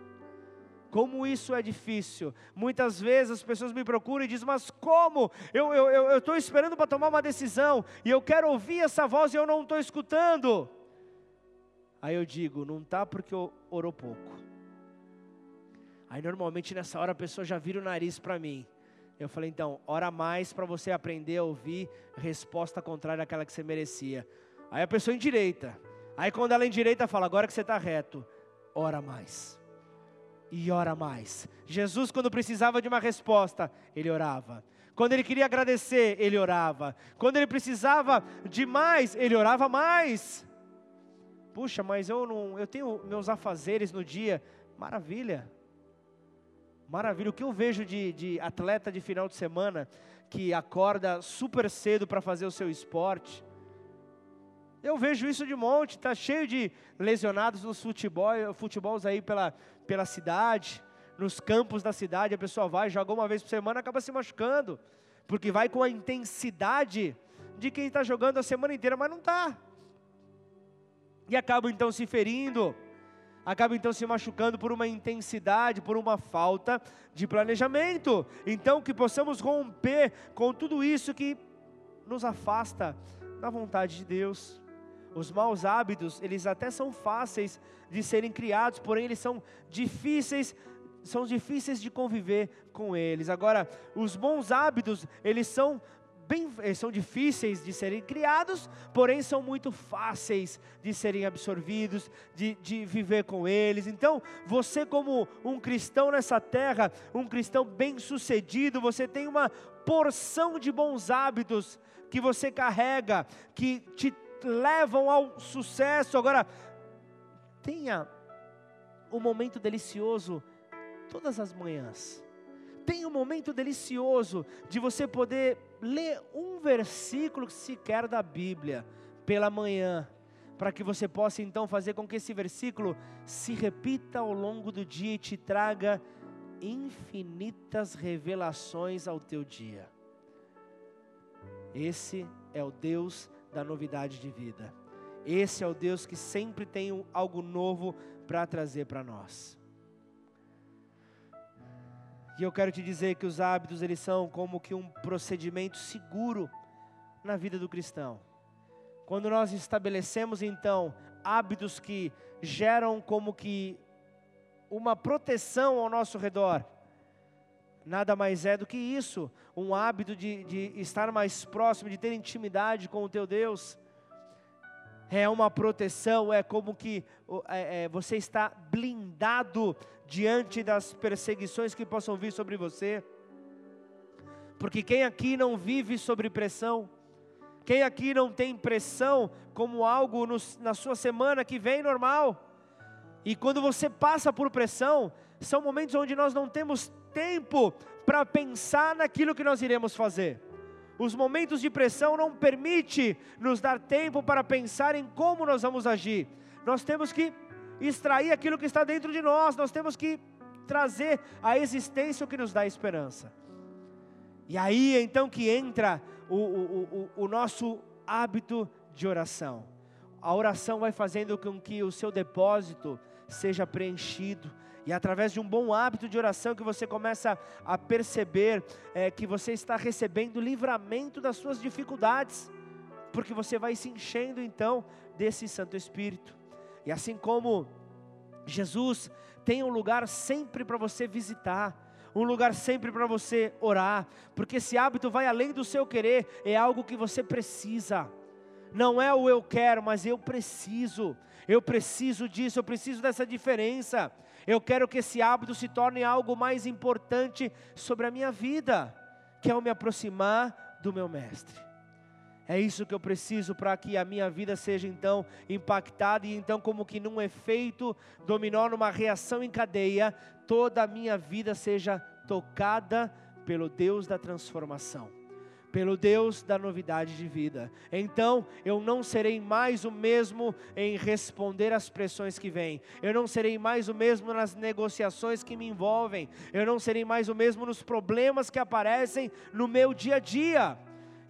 Como isso é difícil. Muitas vezes as pessoas me procuram e dizem, mas como? Eu estou eu, eu, eu esperando para tomar uma decisão e eu quero ouvir essa voz e eu não estou escutando. Aí eu digo, não tá porque orou pouco. Aí normalmente nessa hora a pessoa já vira o nariz para mim. Eu falei, então, ora mais para você aprender a ouvir resposta contrária àquela que você merecia. Aí a pessoa endireita. Aí quando ela endireita, fala, agora que você está reto, ora mais. E ora mais. Jesus, quando precisava de uma resposta, ele orava. Quando ele queria agradecer, ele orava. Quando ele precisava de mais, ele orava mais. Puxa, mas eu não, eu tenho meus afazeres no dia. Maravilha. Maravilha. O que eu vejo de, de atleta de final de semana que acorda super cedo para fazer o seu esporte. Eu vejo isso de monte, está cheio de lesionados nos futebol, futebols aí pela, pela cidade, nos campos da cidade, a pessoa vai, joga uma vez por semana, acaba se machucando, porque vai com a intensidade de quem está jogando a semana inteira, mas não está. E acaba então se ferindo acaba então se machucando por uma intensidade, por uma falta de planejamento. Então, que possamos romper com tudo isso que nos afasta da vontade de Deus. Os maus hábitos, eles até são fáceis de serem criados, porém eles são difíceis são difíceis de conviver com eles. Agora, os bons hábitos, eles são bem, eh, são difíceis de serem criados, porém são muito fáceis de serem absorvidos, de, de viver com eles. Então, você, como um cristão nessa terra, um cristão bem sucedido, você tem uma porção de bons hábitos que você carrega, que te levam ao sucesso. Agora, tenha um momento delicioso todas as manhãs. Tenha um momento delicioso de você poder ler um versículo sequer da Bíblia pela manhã, para que você possa então fazer com que esse versículo se repita ao longo do dia e te traga infinitas revelações ao teu dia. Esse é o Deus da novidade de vida. Esse é o Deus que sempre tem algo novo para trazer para nós. E eu quero te dizer que os hábitos eles são como que um procedimento seguro na vida do cristão. Quando nós estabelecemos então hábitos que geram como que uma proteção ao nosso redor, nada mais é do que isso, um hábito de, de estar mais próximo, de ter intimidade com o teu Deus é uma proteção, é como que é, é, você está blindado diante das perseguições que possam vir sobre você. Porque quem aqui não vive sobre pressão? Quem aqui não tem pressão como algo no, na sua semana que vem normal? E quando você passa por pressão, são momentos onde nós não temos tempo para pensar naquilo que nós iremos fazer. Os momentos de pressão não permite nos dar tempo para pensar em como nós vamos agir. Nós temos que extrair aquilo que está dentro de nós, nós temos que trazer à existência o que nos dá esperança. E aí então que entra o, o, o, o nosso hábito de oração. A oração vai fazendo com que o seu depósito seja preenchido, e através de um bom hábito de oração que você começa a perceber é, que você está recebendo livramento das suas dificuldades, porque você vai se enchendo então desse Santo Espírito. E assim como Jesus tem um lugar sempre para você visitar, um lugar sempre para você orar, porque esse hábito vai além do seu querer, é algo que você precisa. Não é o eu quero, mas eu preciso. Eu preciso disso, eu preciso dessa diferença. Eu quero que esse hábito se torne algo mais importante sobre a minha vida. quero me aproximar do meu mestre. É isso que eu preciso para que a minha vida seja então impactada e então como que num efeito dominó, numa reação em cadeia, toda a minha vida seja tocada pelo Deus da transformação pelo Deus da novidade de vida. Então eu não serei mais o mesmo em responder às pressões que vêm, eu não serei mais o mesmo nas negociações que me envolvem, eu não serei mais o mesmo nos problemas que aparecem no meu dia a dia.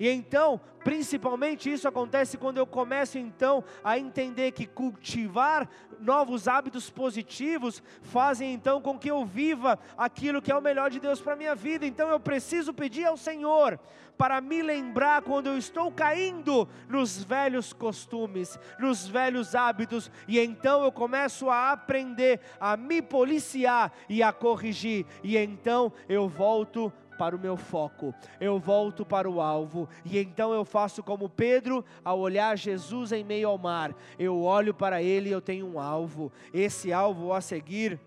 E então, principalmente isso acontece quando eu começo então a entender que cultivar novos hábitos positivos fazem então com que eu viva aquilo que é o melhor de Deus para minha vida. Então eu preciso pedir ao Senhor para me lembrar quando eu estou caindo nos velhos costumes, nos velhos hábitos, e então eu começo a aprender a me policiar e a corrigir, e então eu volto para o meu foco, eu volto para o alvo, e então eu faço como Pedro ao olhar Jesus em meio ao mar, eu olho para ele e eu tenho um alvo, esse alvo a seguir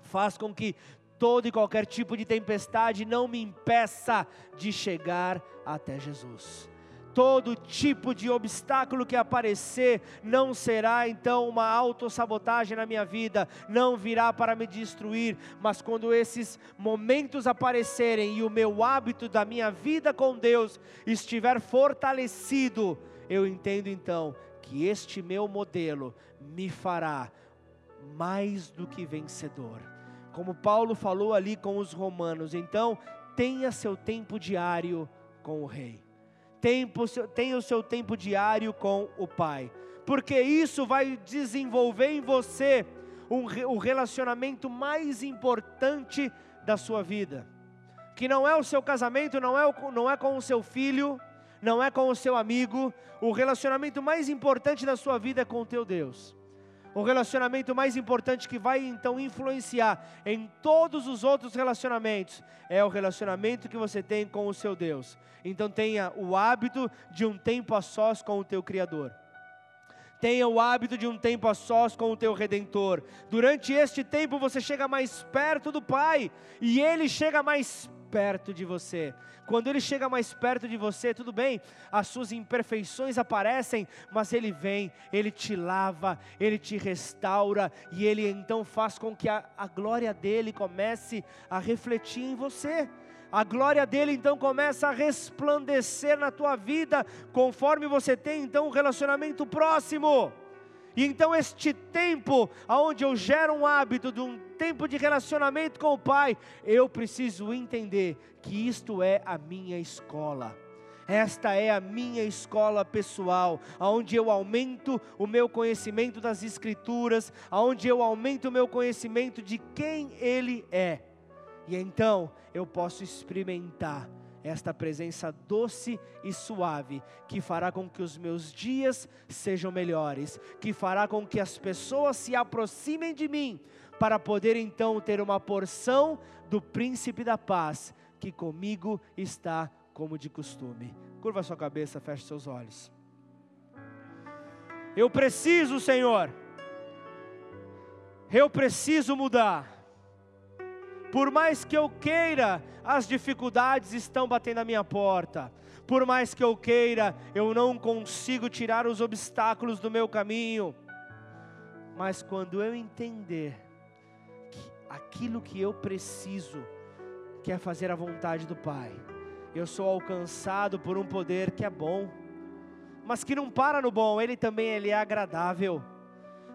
faz com que todo e qualquer tipo de tempestade não me impeça de chegar até Jesus todo tipo de obstáculo que aparecer não será então uma autossabotagem na minha vida, não virá para me destruir, mas quando esses momentos aparecerem e o meu hábito da minha vida com Deus estiver fortalecido, eu entendo então que este meu modelo me fará mais do que vencedor. Como Paulo falou ali com os romanos, então tenha seu tempo diário com o rei tempo, tenha o seu tempo diário com o Pai, porque isso vai desenvolver em você um, o relacionamento mais importante da sua vida, que não é o seu casamento, não é, o, não é com o seu filho, não é com o seu amigo, o relacionamento mais importante da sua vida é com o teu Deus. O relacionamento mais importante que vai então influenciar em todos os outros relacionamentos é o relacionamento que você tem com o seu Deus. Então tenha o hábito de um tempo a sós com o teu Criador. Tenha o hábito de um tempo a sós com o teu redentor. Durante este tempo você chega mais perto do Pai e ele chega mais perto de você. Quando ele chega mais perto de você, tudo bem, as suas imperfeições aparecem, mas ele vem, ele te lava, ele te restaura e ele então faz com que a, a glória dele comece a refletir em você a glória dele então começa a resplandecer na tua vida, conforme você tem então um relacionamento próximo. E então este tempo, aonde eu gero um hábito de um tempo de relacionamento com o Pai, eu preciso entender que isto é a minha escola. Esta é a minha escola pessoal, aonde eu aumento o meu conhecimento das escrituras, aonde eu aumento o meu conhecimento de quem ele é. E então eu posso experimentar esta presença doce e suave, que fará com que os meus dias sejam melhores, que fará com que as pessoas se aproximem de mim, para poder então ter uma porção do príncipe da paz, que comigo está como de costume. Curva sua cabeça, feche seus olhos. Eu preciso, Senhor, eu preciso mudar. Por mais que eu queira, as dificuldades estão batendo à minha porta. Por mais que eu queira, eu não consigo tirar os obstáculos do meu caminho. Mas quando eu entender que aquilo que eu preciso, é fazer a vontade do Pai, eu sou alcançado por um poder que é bom, mas que não para no bom, ele também ele é agradável.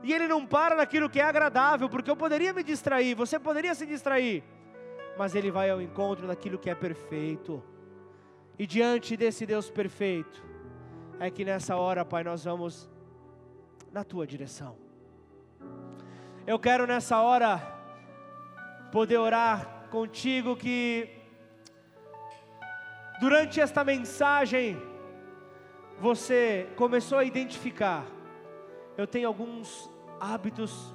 E ele não para naquilo que é agradável, porque eu poderia me distrair, você poderia se distrair, mas ele vai ao encontro daquilo que é perfeito. E diante desse Deus perfeito, é que nessa hora, Pai, nós vamos na tua direção. Eu quero nessa hora poder orar contigo que durante esta mensagem você começou a identificar eu tenho alguns hábitos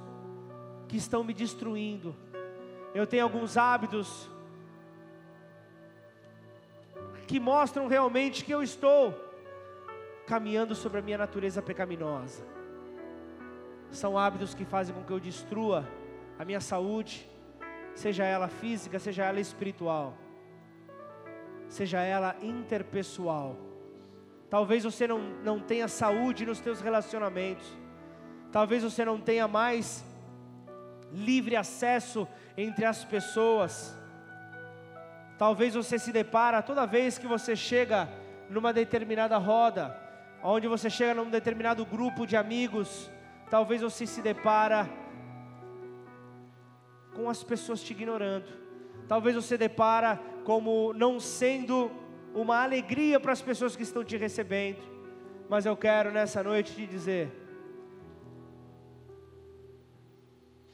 que estão me destruindo. Eu tenho alguns hábitos que mostram realmente que eu estou caminhando sobre a minha natureza pecaminosa. São hábitos que fazem com que eu destrua a minha saúde, seja ela física, seja ela espiritual. seja ela interpessoal. Talvez você não, não tenha saúde nos teus relacionamentos. Talvez você não tenha mais livre acesso entre as pessoas. Talvez você se depara toda vez que você chega numa determinada roda, onde você chega num determinado grupo de amigos, talvez você se depara com as pessoas te ignorando. Talvez você depara como não sendo uma alegria para as pessoas que estão te recebendo. Mas eu quero nessa noite te dizer: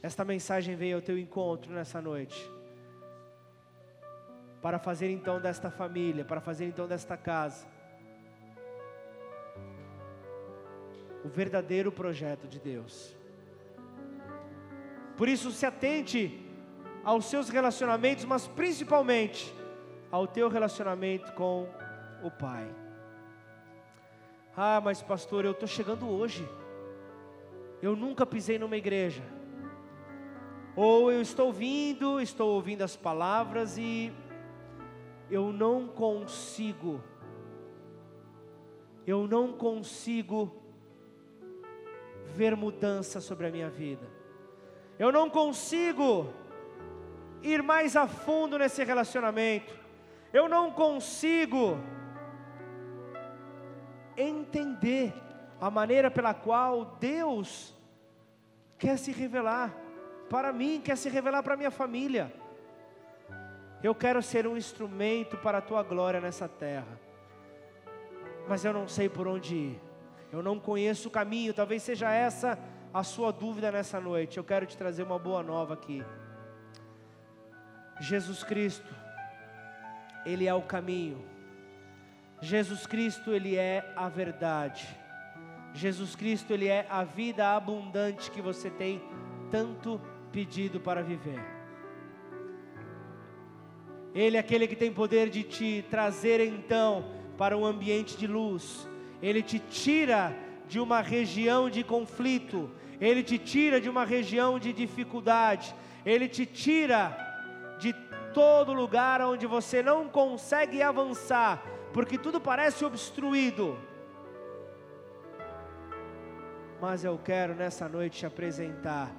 esta mensagem veio ao teu encontro nessa noite. Para fazer então desta família, para fazer então desta casa, o verdadeiro projeto de Deus. Por isso, se atente aos seus relacionamentos, mas principalmente ao teu relacionamento com o Pai. Ah, mas pastor, eu estou chegando hoje. Eu nunca pisei numa igreja. Ou eu estou vindo, estou ouvindo as palavras e eu não consigo. Eu não consigo ver mudança sobre a minha vida. Eu não consigo ir mais a fundo nesse relacionamento, eu não consigo entender a maneira pela qual Deus quer se revelar para mim, quer se revelar para minha família. Eu quero ser um instrumento para a tua glória nessa terra, mas eu não sei por onde ir, eu não conheço o caminho, talvez seja essa a sua dúvida nessa noite, eu quero te trazer uma boa nova aqui. Jesus Cristo, Ele é o caminho, Jesus Cristo, Ele é a verdade, Jesus Cristo, Ele é a vida abundante que você tem tanto pedido para viver. Ele é aquele que tem poder de te trazer então para um ambiente de luz, Ele te tira de uma região de conflito, Ele te tira de uma região de dificuldade, Ele te tira de todo lugar onde você não consegue avançar, porque tudo parece obstruído. Mas eu quero nessa noite te apresentar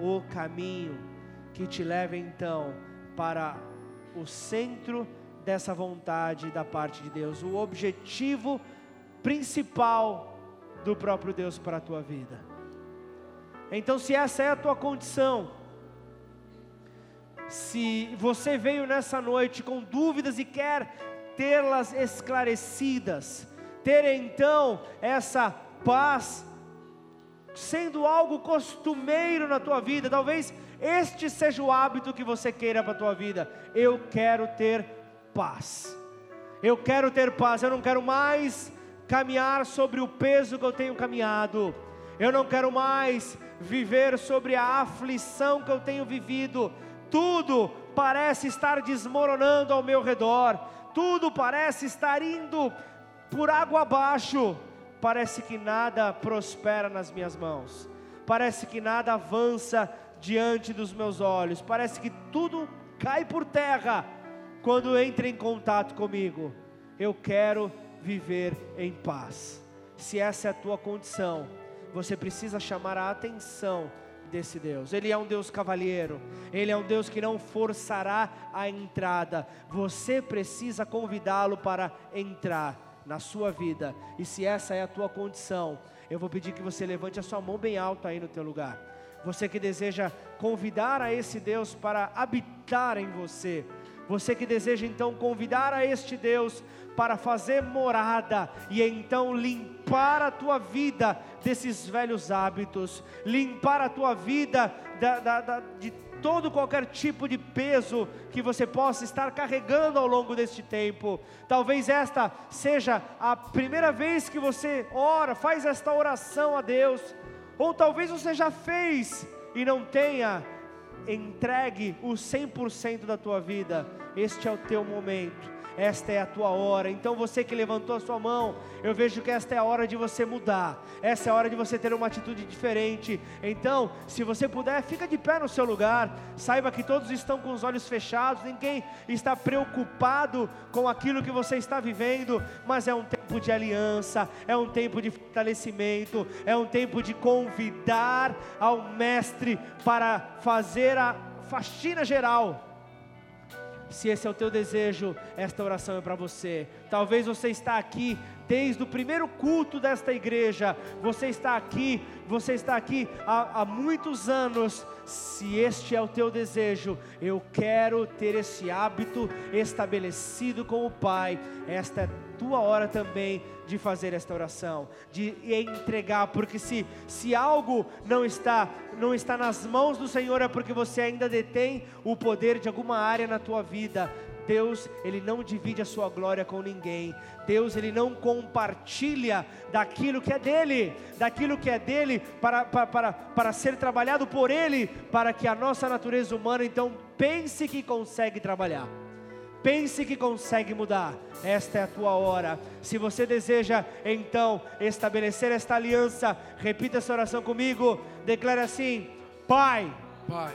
o caminho que te leva então para o centro dessa vontade da parte de Deus, o objetivo principal do próprio Deus para a tua vida. Então, se essa é a tua condição, se você veio nessa noite com dúvidas e quer tê-las esclarecidas, ter então essa paz sendo algo costumeiro na tua vida, talvez este seja o hábito que você queira para a tua vida. Eu quero ter paz. Eu quero ter paz, eu não quero mais caminhar sobre o peso que eu tenho caminhado. Eu não quero mais viver sobre a aflição que eu tenho vivido. Tudo parece estar desmoronando ao meu redor. Tudo parece estar indo por água abaixo. Parece que nada prospera nas minhas mãos. Parece que nada avança diante dos meus olhos. Parece que tudo cai por terra quando entra em contato comigo. Eu quero viver em paz. Se essa é a tua condição, você precisa chamar a atenção desse Deus. Ele é um Deus cavalheiro, ele é um Deus que não forçará a entrada. Você precisa convidá-lo para entrar na sua vida. E se essa é a tua condição, eu vou pedir que você levante a sua mão bem alta aí no teu lugar. Você que deseja convidar a esse Deus para habitar em você. Você que deseja então convidar a este Deus para fazer morada e então limpar a tua vida desses velhos hábitos, limpar a tua vida da, da, da, de todo qualquer tipo de peso que você possa estar carregando ao longo deste tempo. Talvez esta seja a primeira vez que você ora, faz esta oração a Deus, ou talvez você já fez e não tenha entregue o 100% da tua vida. Este é o teu momento esta é a tua hora. Então você que levantou a sua mão, eu vejo que esta é a hora de você mudar, essa é a hora de você ter uma atitude diferente. Então, se você puder, fica de pé no seu lugar, saiba que todos estão com os olhos fechados, ninguém está preocupado com aquilo que você está vivendo, mas é um tempo de aliança, é um tempo de fortalecimento, é um tempo de convidar ao Mestre para fazer a faxina geral se esse é o teu desejo, esta oração é para você. Talvez você está aqui desde o primeiro culto desta igreja. Você está aqui, você está aqui há, há muitos anos. Se este é o teu desejo, eu quero ter esse hábito estabelecido com o Pai. Esta é tua hora também de fazer esta oração, de entregar, porque se, se algo não está não está nas mãos do Senhor é porque você ainda detém o poder de alguma área na tua vida. Deus, ele não divide a sua glória com ninguém. Deus, ele não compartilha daquilo que é dele, daquilo que é dele para, para, para, para ser trabalhado por ele, para que a nossa natureza humana então pense que consegue trabalhar pense que consegue mudar. Esta é a tua hora. Se você deseja então estabelecer esta aliança, repita essa oração comigo. Declare assim: Pai, Pai,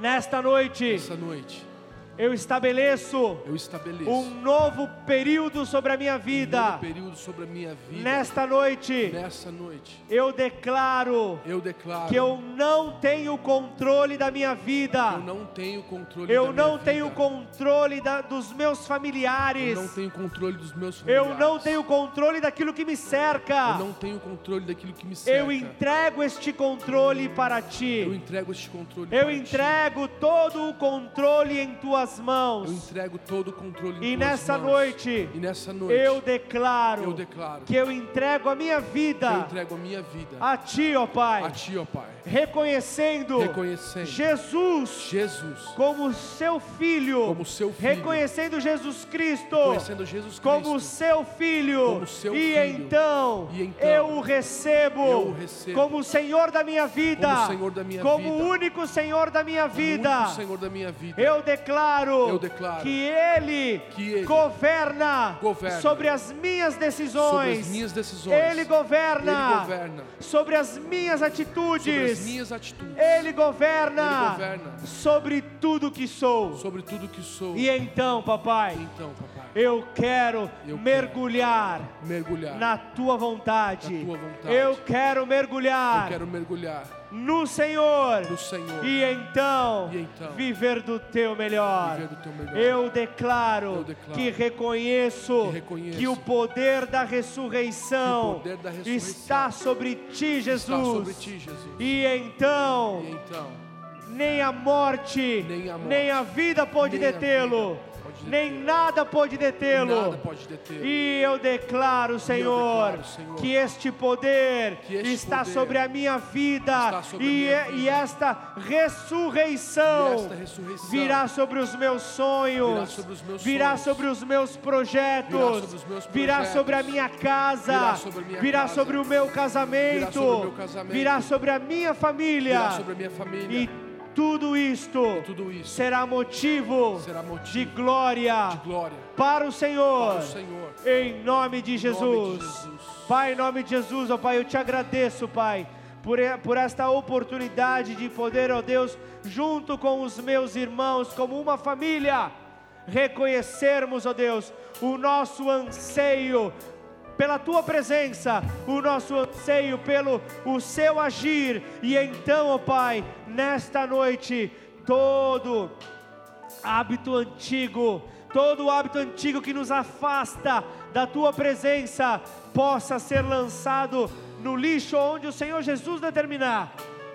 nesta noite, essa noite eu estabeleço, eu estabeleço um novo período sobre a minha vida. Um a minha vida. Nesta noite, noite, eu declaro, eu declaro que eu não tenho controle da minha vida. Eu não tenho controle eu não tenho controle da, dos meus familiares. Eu não tenho controle dos meus familiares. Eu não tenho controle daquilo que me cerca. Eu não tenho controle daquilo que me cerca. Eu entrego este controle para ti. Eu entrego este controle. Eu entrego ti. todo o controle em tuas tuas mãos. Eu entrego todo o controle em e tuas nessa mãos. noite, e nessa noite, eu declaro, eu declaro que eu entrego a minha vida, eu entrego a minha vida a Ti, ó Pai, a Ti, ó Pai, reconhecendo, reconhecendo Jesus, Jesus como seu Filho, como seu filho, reconhecendo Jesus Cristo, reconhecendo Jesus Cristo como seu Filho, como seu e, filho. Então, e então eu o recebo, eu o recebo como Senhor da minha vida, como Senhor da minha como vida, único Senhor da minha vida, Senhor da minha vida. Eu declaro, eu declaro que Ele, que ele governa, governa sobre as minhas decisões. Sobre as minhas decisões. Ele governa, ele governa sobre as minhas atitudes. Minhas atitudes. Ele governa, ele governa sobre tudo que sou. Sobre tudo que sou. E então, papai, então, papai eu quero eu mergulhar, quero mergulhar na tua vontade. Na tua vontade. Eu quero mergulhar. Eu quero mergulhar no Senhor, no Senhor. E, então, e então viver do teu melhor. Do teu melhor. Eu, declaro Eu declaro que reconheço, que reconheço que o poder da ressurreição, poder da ressurreição está sobre ti, Jesus. Sobre ti, Jesus. E então, e então nem a morte, nem a, morte, nem a vida pode detê-lo nem nada pode detê-lo. Detê e eu declaro, Senhor, declaro, Senhor que este poder que este está, poder sobre a minha vida, e, minha vida. e, esta ressurreição, e esta ressurreição virá sobre os meus sonhos, virá sobre os meus, projetos, virá sobre, a minha casa, virá sobre, o meu casamento, virá sobre a minha família. E tudo isto, tudo isso será, motivo será motivo de glória, de glória para, o Senhor, para o Senhor, em nome de, em Jesus. Nome de Jesus. Pai, em nome de Jesus, ó Pai, eu te agradeço, Pai, por, por esta oportunidade de poder, ó Deus, junto com os meus irmãos, como uma família, reconhecermos, ó Deus, o nosso anseio pela tua presença, o nosso anseio pelo o seu agir. E então, ó Pai, nesta noite, todo hábito antigo, todo hábito antigo que nos afasta da tua presença, possa ser lançado no lixo onde o Senhor Jesus determinar.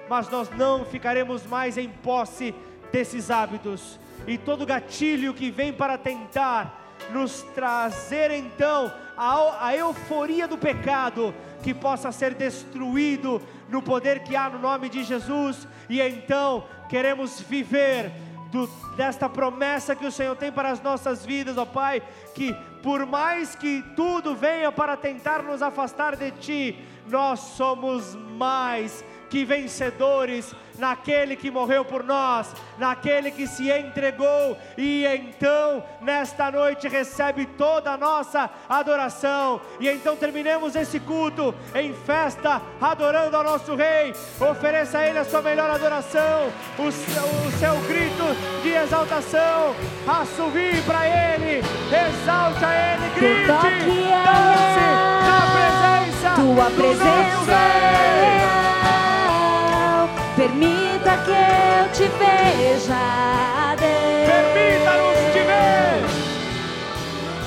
Mas nós não ficaremos mais em posse desses hábitos. E todo gatilho que vem para tentar nos trazer então a, a euforia do pecado, que possa ser destruído no poder que há no nome de Jesus, e então queremos viver do, desta promessa que o Senhor tem para as nossas vidas, ó Pai, que por mais que tudo venha para tentar nos afastar de Ti, nós somos mais que vencedores naquele que morreu por nós, naquele que se entregou, e então, nesta noite, recebe toda a nossa adoração. E então terminemos esse culto em festa, adorando ao nosso Rei. Ofereça a Ele a sua melhor adoração, o seu, o seu grito de exaltação. Assovie para Ele, exalte a Ele, grite, dance na presença. Tua presença é. Permita que eu te veja, Deus. Permita-nos te ver.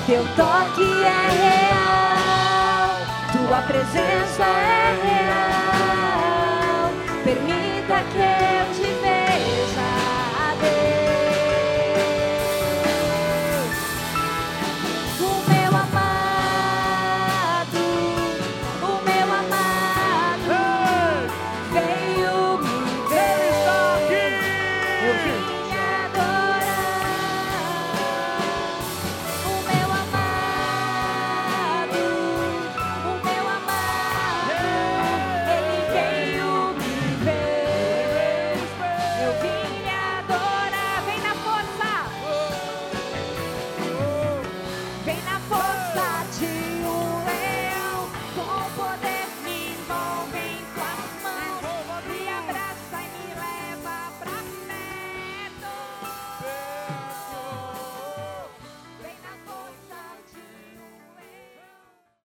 Teu toque é real, tua presença é real. Permita que